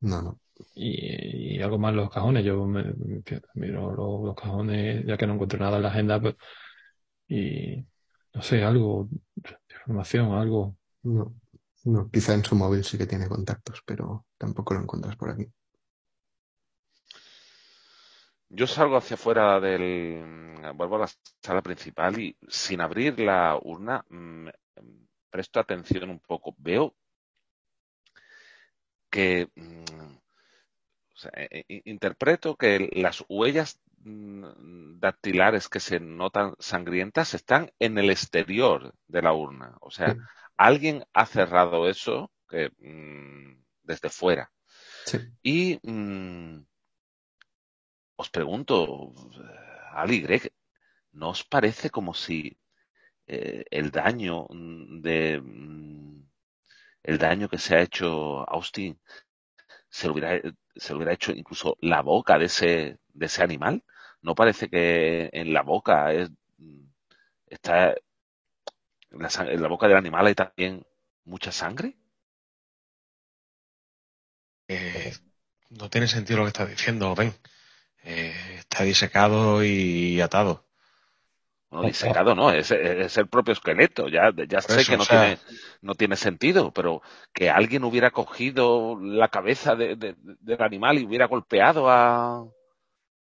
no, no. Y, y algo más los cajones. Yo me, me- miro los, los cajones, ya que no encuentro nada en la agenda, pues, y no sé, algo información, algo. No, no. Quizá en su móvil sí que tiene contactos, pero tampoco lo encuentras por aquí. Yo salgo hacia afuera del... Vuelvo a la sala principal y sin abrir la urna mm, presto atención un poco. Veo que... mm, o sea, eh, eh, interpreto que las huellas mm, dactilares que se notan sangrientas están en el exterior de la urna. O sea, Sí. alguien ha cerrado eso que, desde fuera. Sí. Y os pregunto, Ali, Greg, ¿no os parece como si eh, el daño de mm, el daño que se ha hecho Austin se lo hubiera, se lo hubiera hecho incluso la boca de ese, de ese animal? ¿No parece que en la boca es, mm, está en la, en la boca del animal hay también mucha sangre? Eh, no tiene sentido lo que estás diciendo, Ben. Eh, está disecado y atado. Bueno, disecado no, es, es el propio esqueleto. Ya, ya Por sé eso, que no, o sea- tiene, no tiene sentido, pero que alguien hubiera cogido la cabeza de- de- del animal y hubiera golpeado a...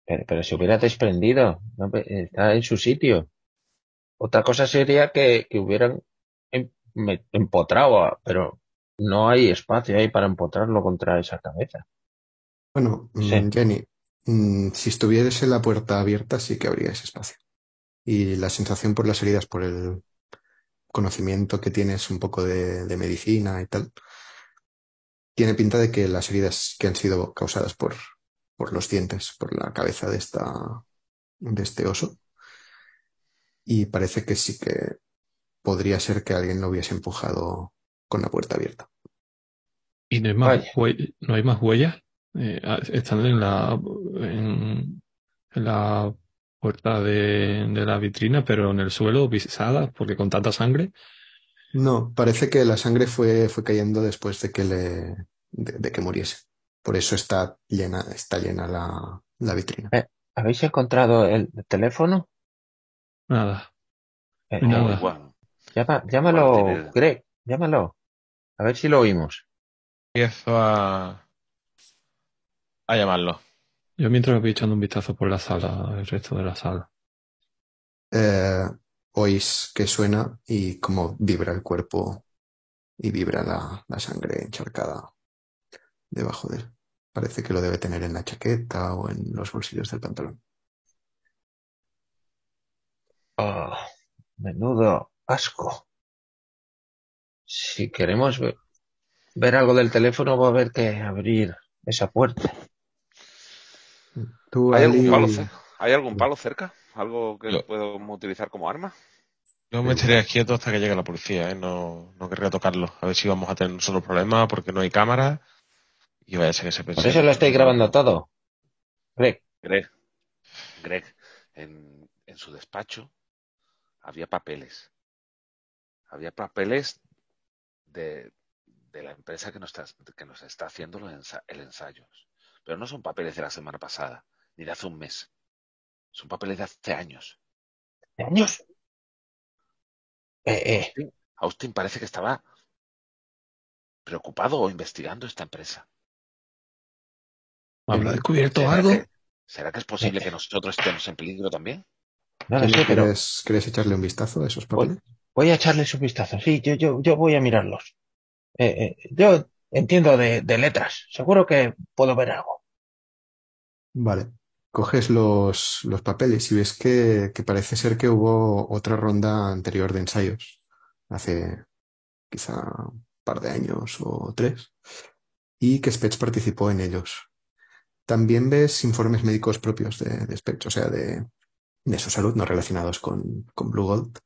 Pero, pero se hubiera desprendido, ¿no? está en su sitio. Otra cosa sería que, que hubieran em- me- empotrado, a- pero no hay espacio ahí para empotrarlo contra esa cabeza. Bueno, Sí. Jenny, mm, si estuviese la puerta abierta sí que habría ese espacio. Y la sensación por las heridas, por el conocimiento que tienes un poco de, de medicina y tal, tiene pinta de que las heridas que han sido causadas por, por los dientes, por la cabeza de esta, de este oso. y parece que sí que podría ser que alguien lo hubiese empujado con la puerta abierta. ¿Y no hay más, no hay más huellas? Eh, están en la, en, en la puerta de, de la vitrina, pero en el suelo, pisadas, porque con tanta sangre. No, parece que la sangre fue, fue cayendo después de que le, de, de que muriese. Por eso está llena, está llena la, la vitrina. ¿Habéis encontrado el teléfono? Nada. Eh, eh, nada. Llama- llámalo, Greg, llámalo. A ver si lo oímos. Empiezo a, a llamarlo. Yo mientras me voy echando un vistazo por la sala, el resto de la sala. Eh, oís que suena y como vibra el cuerpo y vibra la, la sangre encharcada debajo de él. Parece que lo debe tener en la chaqueta o en los bolsillos del pantalón. Oh, menudo asco. Si queremos ve- ver algo del teléfono, va a haber que abrir esa puerta. Tú, ¿Hay algún palo, cer- ¿Hay algún palo cerca? ¿Algo que Yo- podamos utilizar como arma? Yo me estaría quieto hasta que llegue la policía, ¿eh? No, no querría tocarlo. A ver si vamos a tener nosotros problemas porque no hay cámara y vaya a ser que se Por eso lo estoy grabando todo. Greg, Greg, Greg, en, en su despacho había papeles. Había papeles de, de la empresa que nos está, que nos está haciendo los ensa- el ensayo. Pero no son papeles de la semana pasada, de hace un mes. Son papeles de hace años. ¿de años? Eh, eh, Austin parece que estaba preocupado o investigando esta empresa. ¿Habrá descubierto ¿Será algo? que- ¿Será que es posible que nosotros estemos en peligro también? no lo ¿quieres, sé, pero quieres- quieres echarle un vistazo a esos papeles? voy a echarles un vistazo. Sí, yo, yo, yo voy a mirarlos. Eh, eh, yo entiendo de, de letras. Seguro que puedo ver algo. Vale. Coges los, los papeles y ves que, que parece ser que hubo otra ronda anterior de ensayos, hace quizá un par de años o tres, y que Spetz participó en ellos. También ves informes médicos propios de, de o sea, de, de su salud, no relacionados con, con Blue Gold.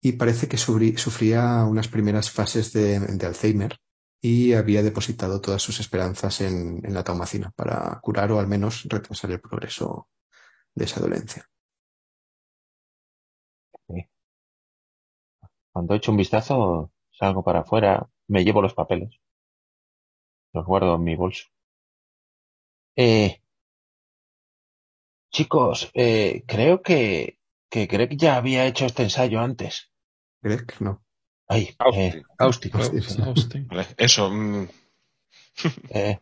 Y parece que sufrí- sufría unas primeras fases de, de Alzheimer y había depositado todas sus esperanzas en, en la taumacina para curar o al menos retrasar el progreso de esa dolencia. Cuando echo un vistazo, salgo para afuera, me llevo los papeles. Los guardo en mi bolso. Eh, chicos, eh, creo que, que Greg ya había hecho este ensayo antes. Greg, no. Ay, Austin. eh, Austin. Austin. Vale, Eso, mm, Eh,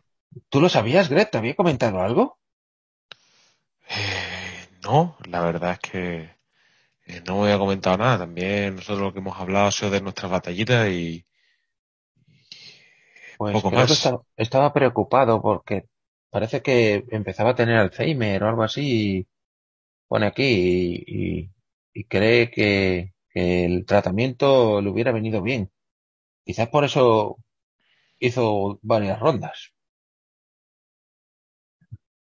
¿Tú lo sabías, Greg? ¿Te había comentado algo? eh, no, la verdad es que eh, no me había comentado nada. También nosotros lo que hemos hablado ha sido de nuestras batallitas y, Pues Poco creo más. que estaba, estaba preocupado porque parece que empezaba a tener Alzheimer o algo así. y Pone aquí y, y- y cree que, que el tratamiento le hubiera venido bien. Quizás por eso hizo varias rondas.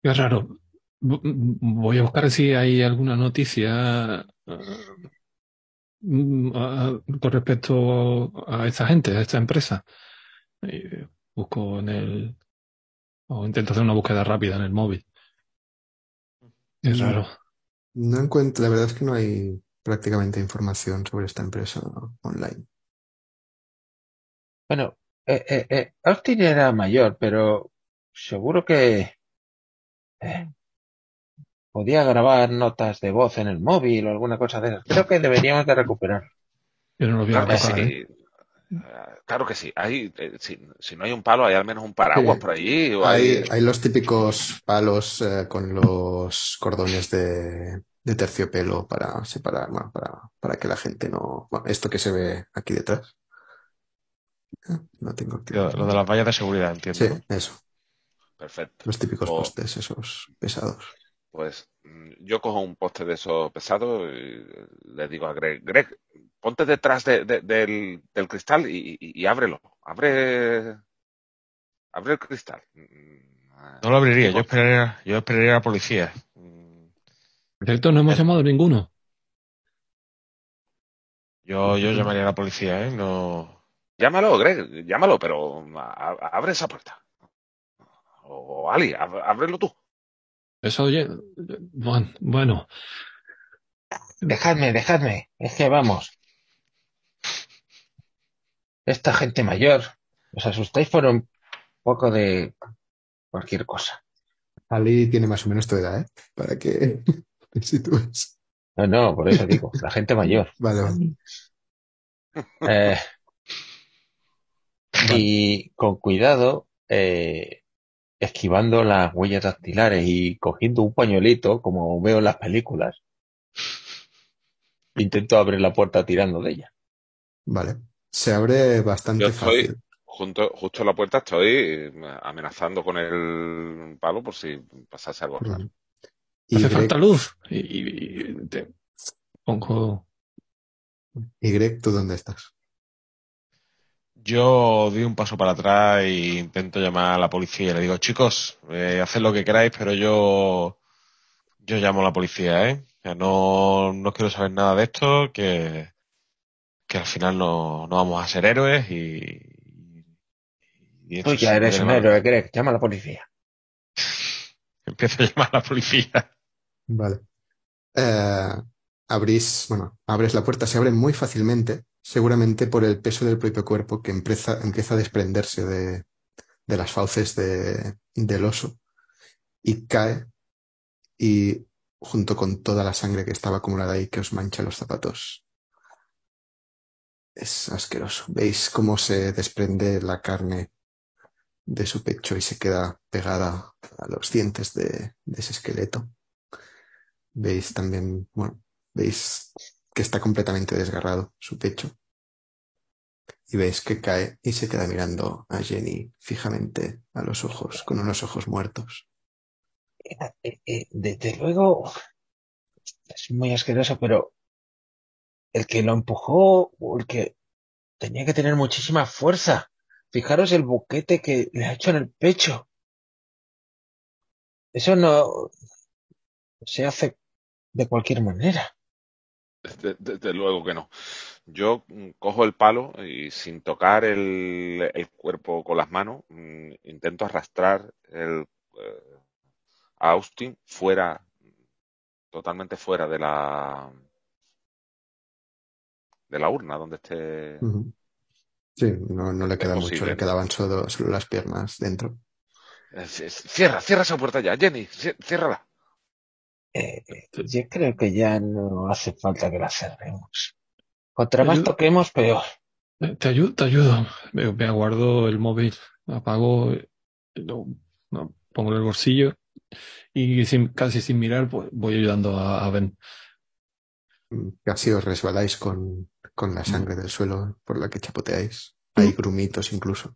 Qué raro. Voy a buscar si hay alguna noticia eh, mm, con respecto a esta gente, a esta empresa. Y busco en el... o intento hacer una búsqueda rápida en el móvil. Es raro. No encuentro, la verdad es que no hay prácticamente información sobre esta empresa online. Bueno, eh, eh, eh, Austin era mayor, pero seguro que eh, podía grabar notas de voz en el móvil o alguna cosa de esas. Creo que deberíamos de recuperar. Yo no lo voy a Claro que tocar, sí. Claro que sí. Hay, si, si no hay un palo, hay al menos un paraguas Sí. por allí. O Hay, hay, hay los típicos palos eh, con los cordones de, de terciopelo para separar, bueno, para, para que la gente no... Bueno, esto que se ve aquí detrás. No tengo activo. lo de las vallas de seguridad, entiendo. Sí, eso. Perfecto. Los típicos O- postes, esos pesados. Pues mm, yo cojo un poste de esos pesados y le digo a Greg, Greg, ponte detrás de- de- del, del cristal y, y- y ábrelo. Abre, abre el cristal. Mm, No lo abriría, yo esperaría, yo esperaría a la policía. Por cierto, no hemos llamado ninguno. Yo, yo llamaría a la policía, ¿eh? No. Llámalo, Greg, llámalo, pero a- abre esa puerta. O Ali, ab- ábrelo tú. Eso, oye, bueno, bueno, Dejadme, dejadme. Es que vamos. Esta gente mayor, os asustáis por un poco de cualquier cosa. Ali tiene más o menos tu edad, ¿eh? Para que te sitúes. No, no, por eso digo, la gente mayor. Vale, vale. Eh, y con cuidado, eh, esquivando las huellas dactilares y cogiendo un pañuelito, como veo en las películas, intento abrir la puerta tirando de ella. Vale. Se abre bastante Yo estoy fácil. junto, justo en la puerta, estoy amenazando con el palo por si pasase algo raro. Y hace Greg, falta luz. Y, y- y te pongo. y Greg, ¿tú dónde estás? Yo doy un paso para atrás e intento llamar a la policía y le digo, chicos, eh, haced lo que queráis, pero yo, yo llamo a la policía, ¿eh? Sea, no, no quiero saber nada de esto, que, que al final no, no vamos a ser héroes y, y esto Tú ya eres un héroe, Greg, llama a la policía. Empiezo a llamar a la policía. Vale. Eh, abrís, bueno, abres la puerta, se abre muy fácilmente, seguramente por el peso del propio cuerpo que empieza, empieza a desprenderse de, de las fauces de, del oso y cae y junto con toda la sangre que estaba acumulada ahí que os mancha los zapatos. Es asqueroso. Veis cómo se desprende la carne de su pecho y se queda pegada a los dientes de, de ese esqueleto. Veis también, bueno, veis que está completamente desgarrado su pecho. Y veis que cae y se queda mirando a Jenny fijamente a los ojos, con unos ojos muertos. Eh, eh, desde luego, es muy asqueroso, pero el que lo empujó, el que tenía que tener muchísima fuerza. Fijaros el boquete que le ha hecho en el pecho. Eso no se hace de cualquier manera. Desde, desde luego que no. Yo mm, cojo el palo y sin tocar el, el cuerpo con las manos, mm, intento arrastrar el, eh, a Austin fuera, totalmente fuera de la de la urna donde esté. Sí, no, no le queda mucho, le quedaban solo, solo las piernas dentro. Cierra, cierra esa puerta ya, Jenny, ciérrala. Eh, yo creo que ya no hace falta que la cerremos. Contra más toquemos, peor. Te ayudo, te ayudo. Me, me aguardo el móvil, apago, lo, lo pongo en el bolsillo y sin- casi sin mirar pues, voy ayudando a, a Ben. Mm, Casi os resbaláis con, con la sangre del suelo por la que chapoteáis. Hay grumitos incluso.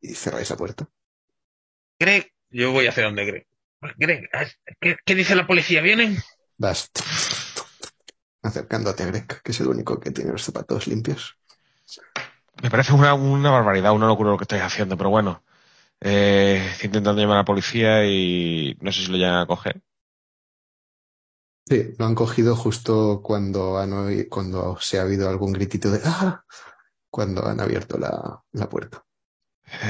Y cerráis la puerta. Greg, yo voy hacia donde Greg. Greg, ¿qué, qué dice la policía? ¿Vienen? Vas acercándote a Greg, que es el único que tiene los zapatos limpios. Me parece una, una barbaridad, una locura lo que estáis haciendo, pero bueno. Eh, estoy intentando llamar a la policía y no sé si lo llegan a coger. Sí, lo han cogido justo cuando, han cuando se ha habido algún gritito de ¡Ah! cuando han abierto la, la puerta.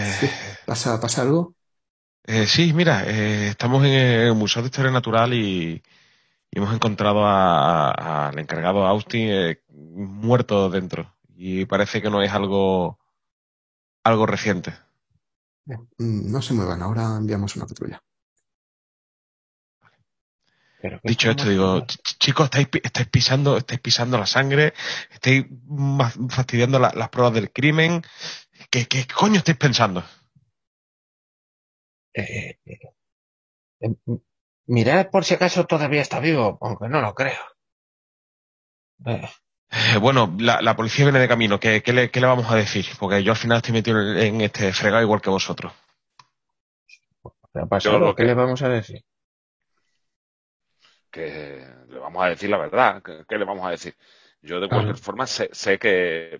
Sí. ¿Pasa, ¿Pasa algo? Eh, sí, mira, eh, estamos en el Museo de Historia Natural y, y hemos encontrado a- a- al encargado Austin eh, muerto dentro. Y parece que no es algo, algo reciente. Mm, No se muevan, ahora enviamos una patrulla. Pero ¿qué Dicho esto, digo, hacer? "Ch- chicos, estáis, pi- estáis pisando, estáis pisando la sangre, estáis fastidiando la- las pruebas del crimen. ¿Qué, qué coño estáis pensando? Eh, eh, mirad por si acaso todavía está vivo, aunque no lo creo. Eh, Eh, bueno, la, la policía viene de camino. ¿Qué, qué le, qué le vamos a decir? Porque yo al final estoy metido en, este fregado igual que vosotros. ¿qué ha pasado? Yo lo ¿Qué que- le vamos a decir? que le vamos a decir la verdad. ¿Qué, qué le vamos a decir? Yo de cualquier Claro. forma sé, sé que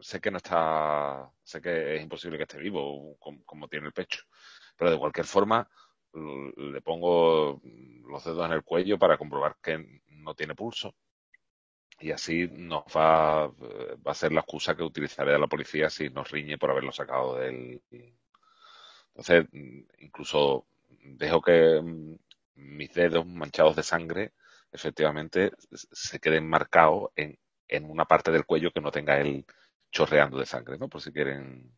sé que no está, sé que es imposible que esté vivo como, como tiene el pecho, pero de cualquier forma le pongo los dedos en el cuello para comprobar que no tiene pulso y así nos va, va a ser la excusa que utilizaré a la policía si nos riñe por haberlo sacado del. Entonces, incluso dejo que mm, mis dedos manchados de sangre efectivamente se queden marcados en, en una parte del cuello que no tenga él chorreando de sangre, ¿no? Por si quieren.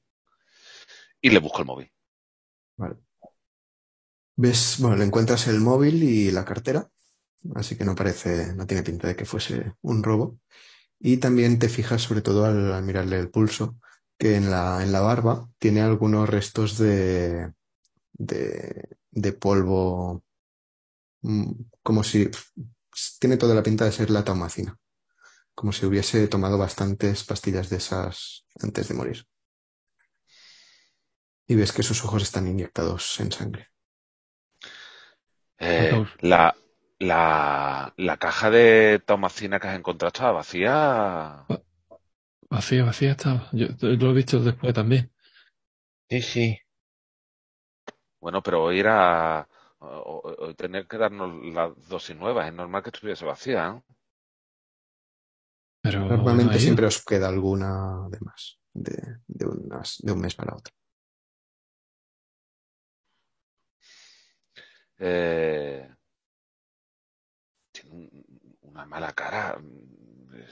Y le busco el móvil. Vale. Ves, bueno, le encuentras el móvil y la cartera, así que no parece, no tiene pinta de que fuese un robo. Y también te fijas, sobre todo al, mirarle el pulso, que en la, en la barba tiene algunos restos de, de, de polvo, mm, como si tiene toda la pinta de ser la taumacina, como si hubiese tomado bastantes pastillas de esas antes de morir. Y ves que sus ojos están inyectados en sangre. Eh, la, la, la caja de taumacina que has encontrado estaba vacía. Vacía, vacía estaba. Yo, yo lo he visto después también. Sí, sí. Bueno, pero hoy era. Hoy tener que darnos las dosis nuevas. Es normal que estuviese vacía, ¿no? Pero Normalmente siempre os queda alguna de más, de, de, unas, de un mes para otro. Eh, tiene un- una mala cara. mm, eh,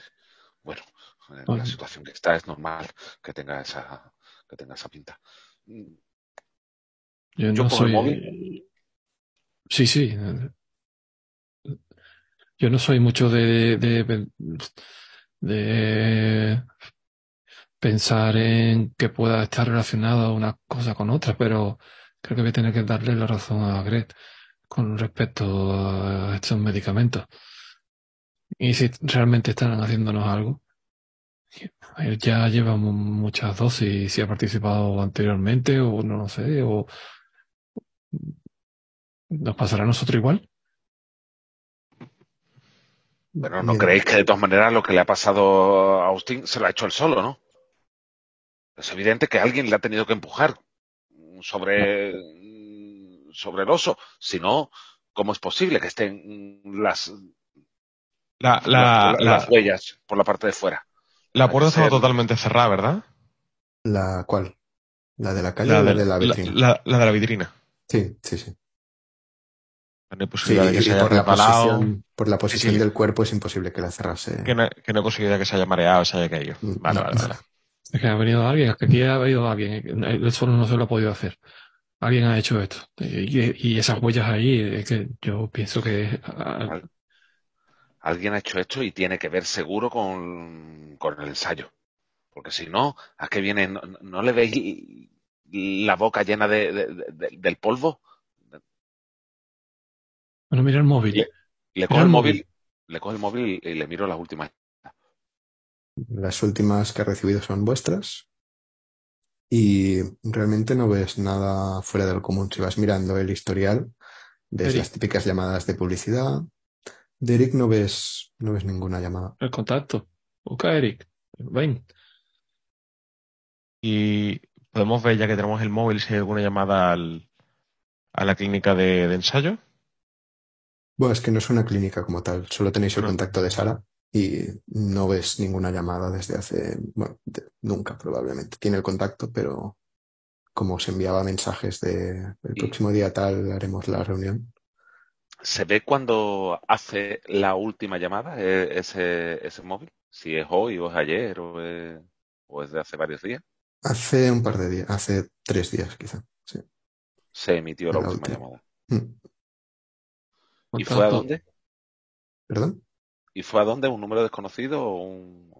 Bueno, en la Bueno. situación que está es normal que tenga esa, que tenga esa pinta. Mm, Yo no soy. móvil. Sí, sí. Yo no soy mucho de, de, de pensar en que pueda estar relacionada una cosa con otra, pero creo que voy a tener que darle la razón a Gret con respecto a estos medicamentos. Y si realmente están haciéndonos algo, él ya lleva mu- muchas dosis, si ha participado anteriormente o no lo sé, o nos pasará a nosotros igual. Pero no Bien. creéis que de todas maneras lo que le ha pasado a Austin se lo ha hecho él solo, ¿no? Es evidente que alguien le ha tenido que empujar sobre, sobre el oso. Si no, ¿cómo es posible que estén las, La, las, la, las la, huellas por la parte de fuera? la que puerta estaba ser- totalmente cerrada, ¿verdad? ¿La cuál? ¿La de la calle La o la de, la vitrina? la- la de la vitrina. Sí, sí, sí. No hay Sí, posibilidad de que y se haya por la resbalado, posición, por la posición sí. del cuerpo es imposible que la cerrase. que no, que no hay posibilidad que se haya mareado, se haya caído. Mm, Vale, no. vale, vale. Es que ha venido alguien, es que aquí ha venido alguien, él solo no se lo ha podido hacer. Alguien ha hecho esto. Y, y esas huellas ahí, es que yo pienso que ah, Al- Alguien ha hecho esto y tiene que ver seguro con, con el ensayo. Porque si no, ¿a qué viene? ¿No, no le veis la boca llena de, de- de- del polvo? bueno, mira el móvil. Le, le cojo el móvil. móvil, le cojo el móvil y le miro las últimas. Las últimas que he recibido son vuestras y realmente no ves nada fuera del común. Si vas mirando el historial, ves Eric. las típicas llamadas de publicidad. De Eric no ves, no ves ninguna llamada. El contacto. Busca a Eric. Ven. Y podemos ver, ya que tenemos el móvil, si hay alguna llamada al, a la clínica de, de ensayo. Bueno, es que no es una clínica como tal, solo tenéis el contacto de Sara y no ves ninguna llamada desde hace, bueno, de- nunca probablemente. Tiene el contacto, pero como se enviaba mensajes de el próximo día tal haremos la reunión. ¿Se ve cuando hace la última llamada eh, ese, ese móvil? Si es hoy o es ayer o es, o es de hace varios días. Hace un par de días, hace tres días quizá. Sí. Se emitió la La última última. llamada. Mm. ¿Y fue a dónde? ¿Perdón? ¿Y fue a dónde? ¿Un número desconocido o un...?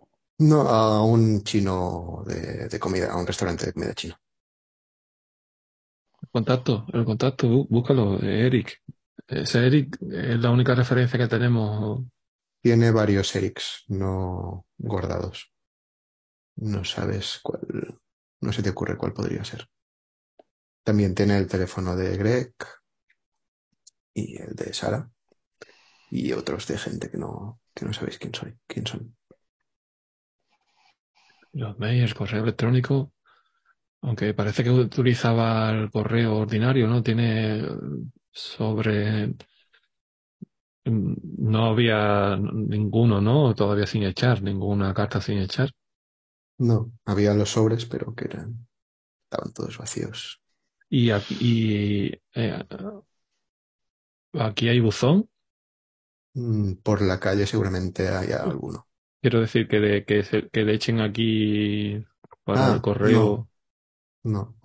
No, a un chino de, de comida, a un restaurante de comida china. El contacto. El contacto. bú- Búscalo. eh, Eric. Ese Eric es la única referencia que tenemos. Tiene varios Erics no guardados. No sabes cuál, no se te ocurre cuál podría ser. También tiene el teléfono de Greg y el de Sara y otros de gente que no, que no sabéis quién soy, quién son. Los mails, el correo electrónico. Aunque parece que utilizaba el correo ordinario, ¿no? Tiene sobre no había ninguno, ¿no? Todavía sin echar, ninguna carta sin echar. No, había los sobres, pero que eran, estaban todos vacíos. Y aquí, y, eh, aquí hay buzón. Mm, Por la calle seguramente haya alguno. Quiero decir que le, que, se- que le echen aquí para Ah, el correo. No,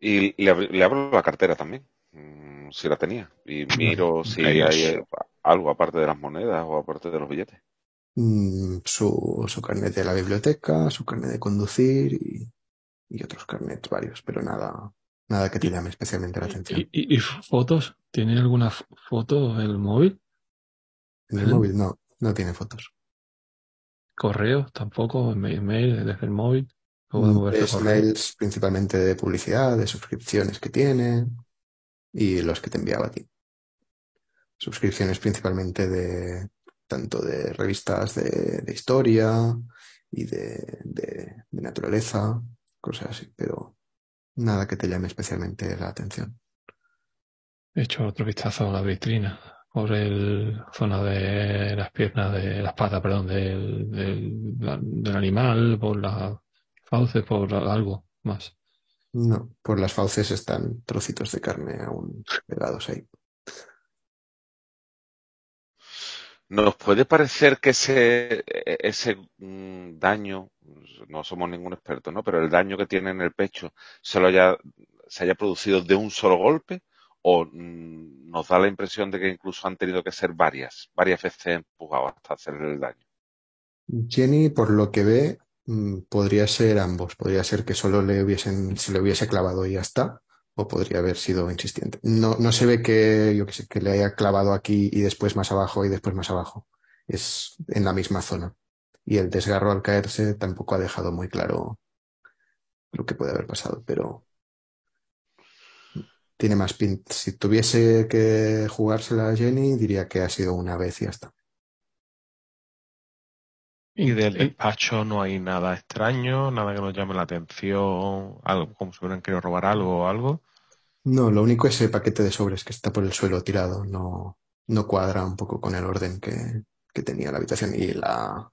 Y le, ab- le abro la cartera también, mm, si la tenía. Y miro si Ellos. hay algo aparte de las monedas o aparte de los billetes. Mm, su, su carnet de la biblioteca, su carnet de conducir y, y otros carnets varios, pero nada, nada que te llame especialmente la atención. ¿Y, y- y fotos? ¿Tiene alguna foto el móvil? En el móvil no, no tiene fotos. ¿Correo? Tampoco, email, desde el móvil. ¿O de moverse Mm, Es mails principalmente de publicidad, de suscripciones que tiene y los que te enviaba a ti. Suscripciones principalmente de tanto de revistas de, de historia y de, de- de naturaleza, cosas así, pero nada que te llame especialmente la atención. He hecho otro vistazo a la vitrina por el zona de las piernas, de las patas, perdón, del, del, del animal, por las fauces, por algo más. No, por las fauces están trocitos de carne aún pegados ahí. ¿Nos puede parecer que ese, e- ese mm, daño, no somos ningún experto, ¿no? Pero el daño que tiene en el pecho se lo haya, se haya producido de un solo golpe o mm, nos da la impresión de que incluso han tenido que ser varias, varias veces empujados hasta hacerle el daño. Jenny, por lo que ve, mm, podría ser ambos. Podría ser que solo le hubiesen, se le hubiese clavado y ya está, o podría haber sido insistente. No, no se ve que, yo que sé, que le haya clavado aquí y después más abajo y después más abajo. Es en la misma zona. Y el desgarro al caerse tampoco ha dejado muy claro lo que puede haber pasado, pero tiene más pinta. Si tuviese que jugársela a Jenny, diría que ha sido una vez y ya está. Y del despacho no hay nada extraño, nada que nos llame la atención, algo como si hubieran querido robar algo o algo. No, lo único es ese paquete de sobres que está por el suelo tirado. No, no cuadra un poco con el orden que, que tenía la habitación y la,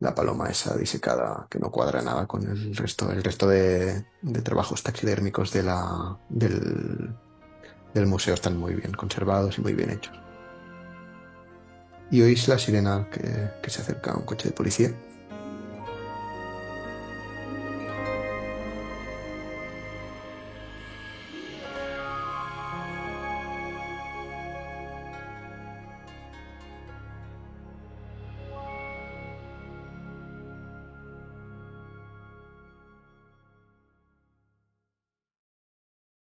la paloma esa disecada que no cuadra nada con el resto, el resto de, trabajos taxidérmicos de la, del, del museo están muy bien conservados y muy bien hechos. Y oís la sirena que, que se acerca a un coche de policía.